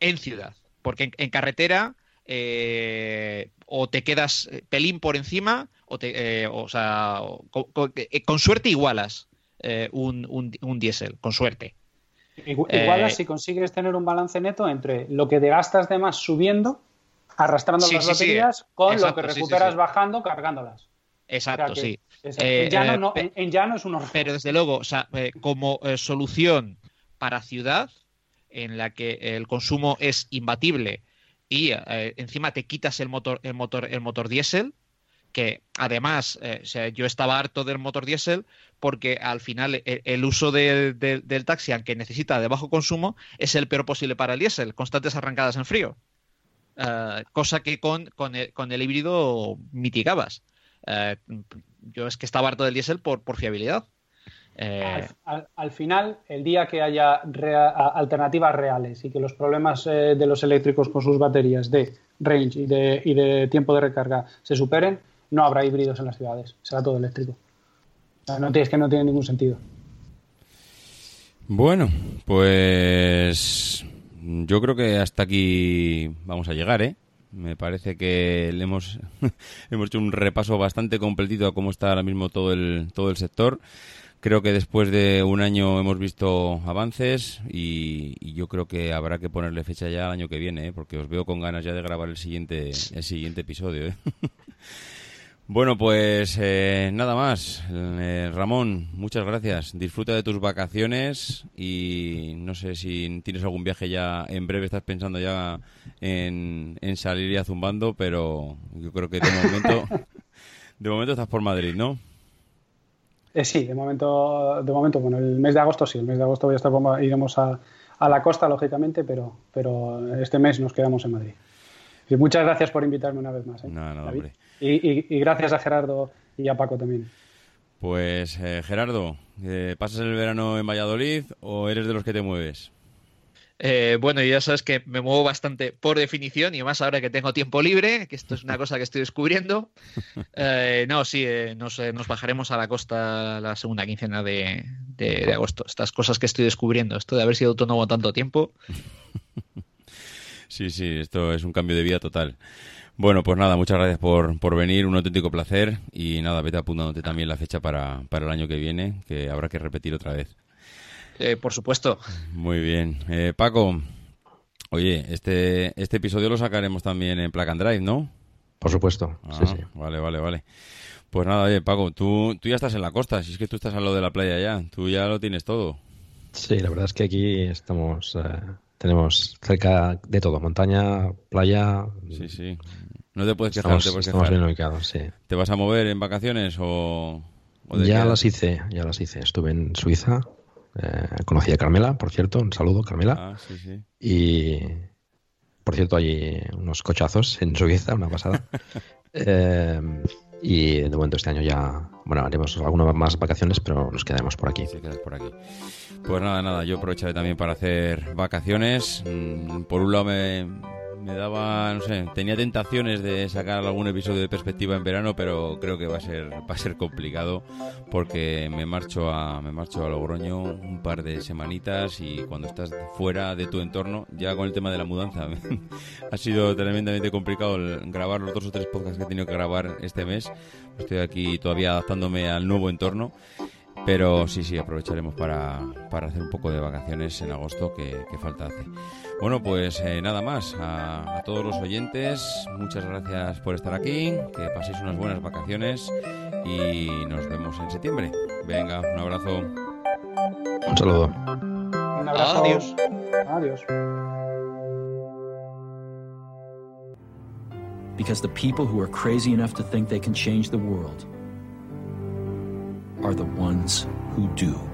en ciudad. Porque en carretera o te quedas pelín por encima o, eh, o sea, eh, con, suerte igualas eh, un, un, diésel, con suerte. Igualas si consigues tener un balance neto entre lo que te gastas de más subiendo, arrastrando las baterías, con lo que recuperas bajando, cargándolas. Exacto, sí. en, llano es un Pero desde luego, o sea, como solución para ciudad, en la que el consumo es imbatible y encima te quitas el motor, el motor, el motor diésel, que además eh, yo estaba harto del motor diésel porque al final e, el, uso del taxi, aunque necesita de bajo consumo, es el peor posible para el diésel, constantes arrancadas en frío. Eh, cosa que con, el, híbrido mitigabas. Eh, yo es que estaba harto del diésel por, por fiabilidad. Al, final, el día que haya alternativas reales y que los problemas de los eléctricos con sus baterías de range y de, y de tiempo de recarga se superen, no habrá híbridos en las ciudades, será todo eléctrico. no, es que no tiene ningún sentido. Bueno, pues yo creo que hasta aquí vamos a llegar, ¿eh? Me parece que le hemos, hemos hecho un repaso bastante completito a cómo está ahora mismo todo el, todo el sector. Creo que después de un año hemos visto avances y, y, yo creo que habrá que ponerle fecha ya al año que viene, ¿eh? porque os veo con ganas ya de grabar el siguiente, el siguiente episodio. ¿eh? Bueno, pues eh, nada más. Eh, Ramón, muchas gracias. Disfruta de tus vacaciones y no sé si tienes algún viaje ya en breve, estás pensando ya en, salir ya zumbando, pero yo creo que de momento, de momento estás por Madrid, ¿no? Eh, sí, de momento, de momento, bueno, el mes de agosto sí, el mes de agosto voy a estar, iremos a, a la costa, lógicamente, pero, pero este mes nos quedamos en Madrid. Y muchas gracias por invitarme una vez más. ¿eh? No, no, hombre. Y, gracias a Gerardo y a Paco también. Pues eh, Gerardo, eh, ¿pasas el verano en Valladolid o eres de los que te mueves? Eh, bueno, ya sabes que me muevo bastante por definición y más ahora que tengo tiempo libre, que esto es una cosa que estoy descubriendo. no, sí, nos, bajaremos a la costa la segunda quincena de, de, agosto. Estas cosas que estoy descubriendo, esto de haber sido autónomo tanto tiempo. sí, sí, esto es un cambio de vida total. Bueno, pues nada, muchas gracias por, por venir, un auténtico placer y nada, vete apuntándote también la fecha para, para el año que viene, que habrá que repetir otra vez. Eh, por supuesto. Muy bien. Eh, Paco, oye, este, este episodio lo sacaremos también en Plug and Drive, ¿no? Por supuesto, sí, sí. Ah, vale, vale, vale. Pues nada, oye, Paco, tú, tú ya estás en la costa, si es que tú estás a lo de la playa ya, tú ya lo tienes todo. Sí, la verdad es que aquí estamos... Eh, tenemos cerca de todo, montaña, playa. Sí, sí. No te puedes quejar, estamos, te bien ubicados, sí. ¿Te vas a mover en vacaciones o...? ya las hice, ya las hice. Estuve en Suiza, eh, conocí a Carmela, por cierto, un saludo, Carmela. Ah, sí, sí. Y, por cierto, hay unos cochazos en Suiza, una pasada. eh, y de momento este año ya, bueno, haremos algunas más vacaciones, pero nos quedaremos por aquí. Sí, quedas por aquí. Pues nada, nada, yo aprovecharé también para hacer vacaciones. Mm, por un lado me, me daba, no sé, tenía tentaciones de sacar algún episodio de perspectiva en verano, pero creo que va a ser va a ser complicado porque me marcho a me marcho a Logroño un par de semanitas y cuando estás fuera de tu entorno, ya con el tema de la mudanza, ha sido tremendamente complicado grabar los dos o tres podcasts que he tenido que grabar este mes. Estoy aquí todavía adaptándome al nuevo entorno Pero sí, sí, aprovecharemos para, para hacer un poco de vacaciones en agosto que, falta hace. Bueno, pues eh, nada más. A, a, todos los oyentes, muchas gracias por estar aquí. Que paséis unas buenas vacaciones y nos vemos en septiembre. Venga, un abrazo. Un saludo. Un abrazo. Adiós. Adiós. Because the people who are crazy enough to think they can change the world are the ones who do.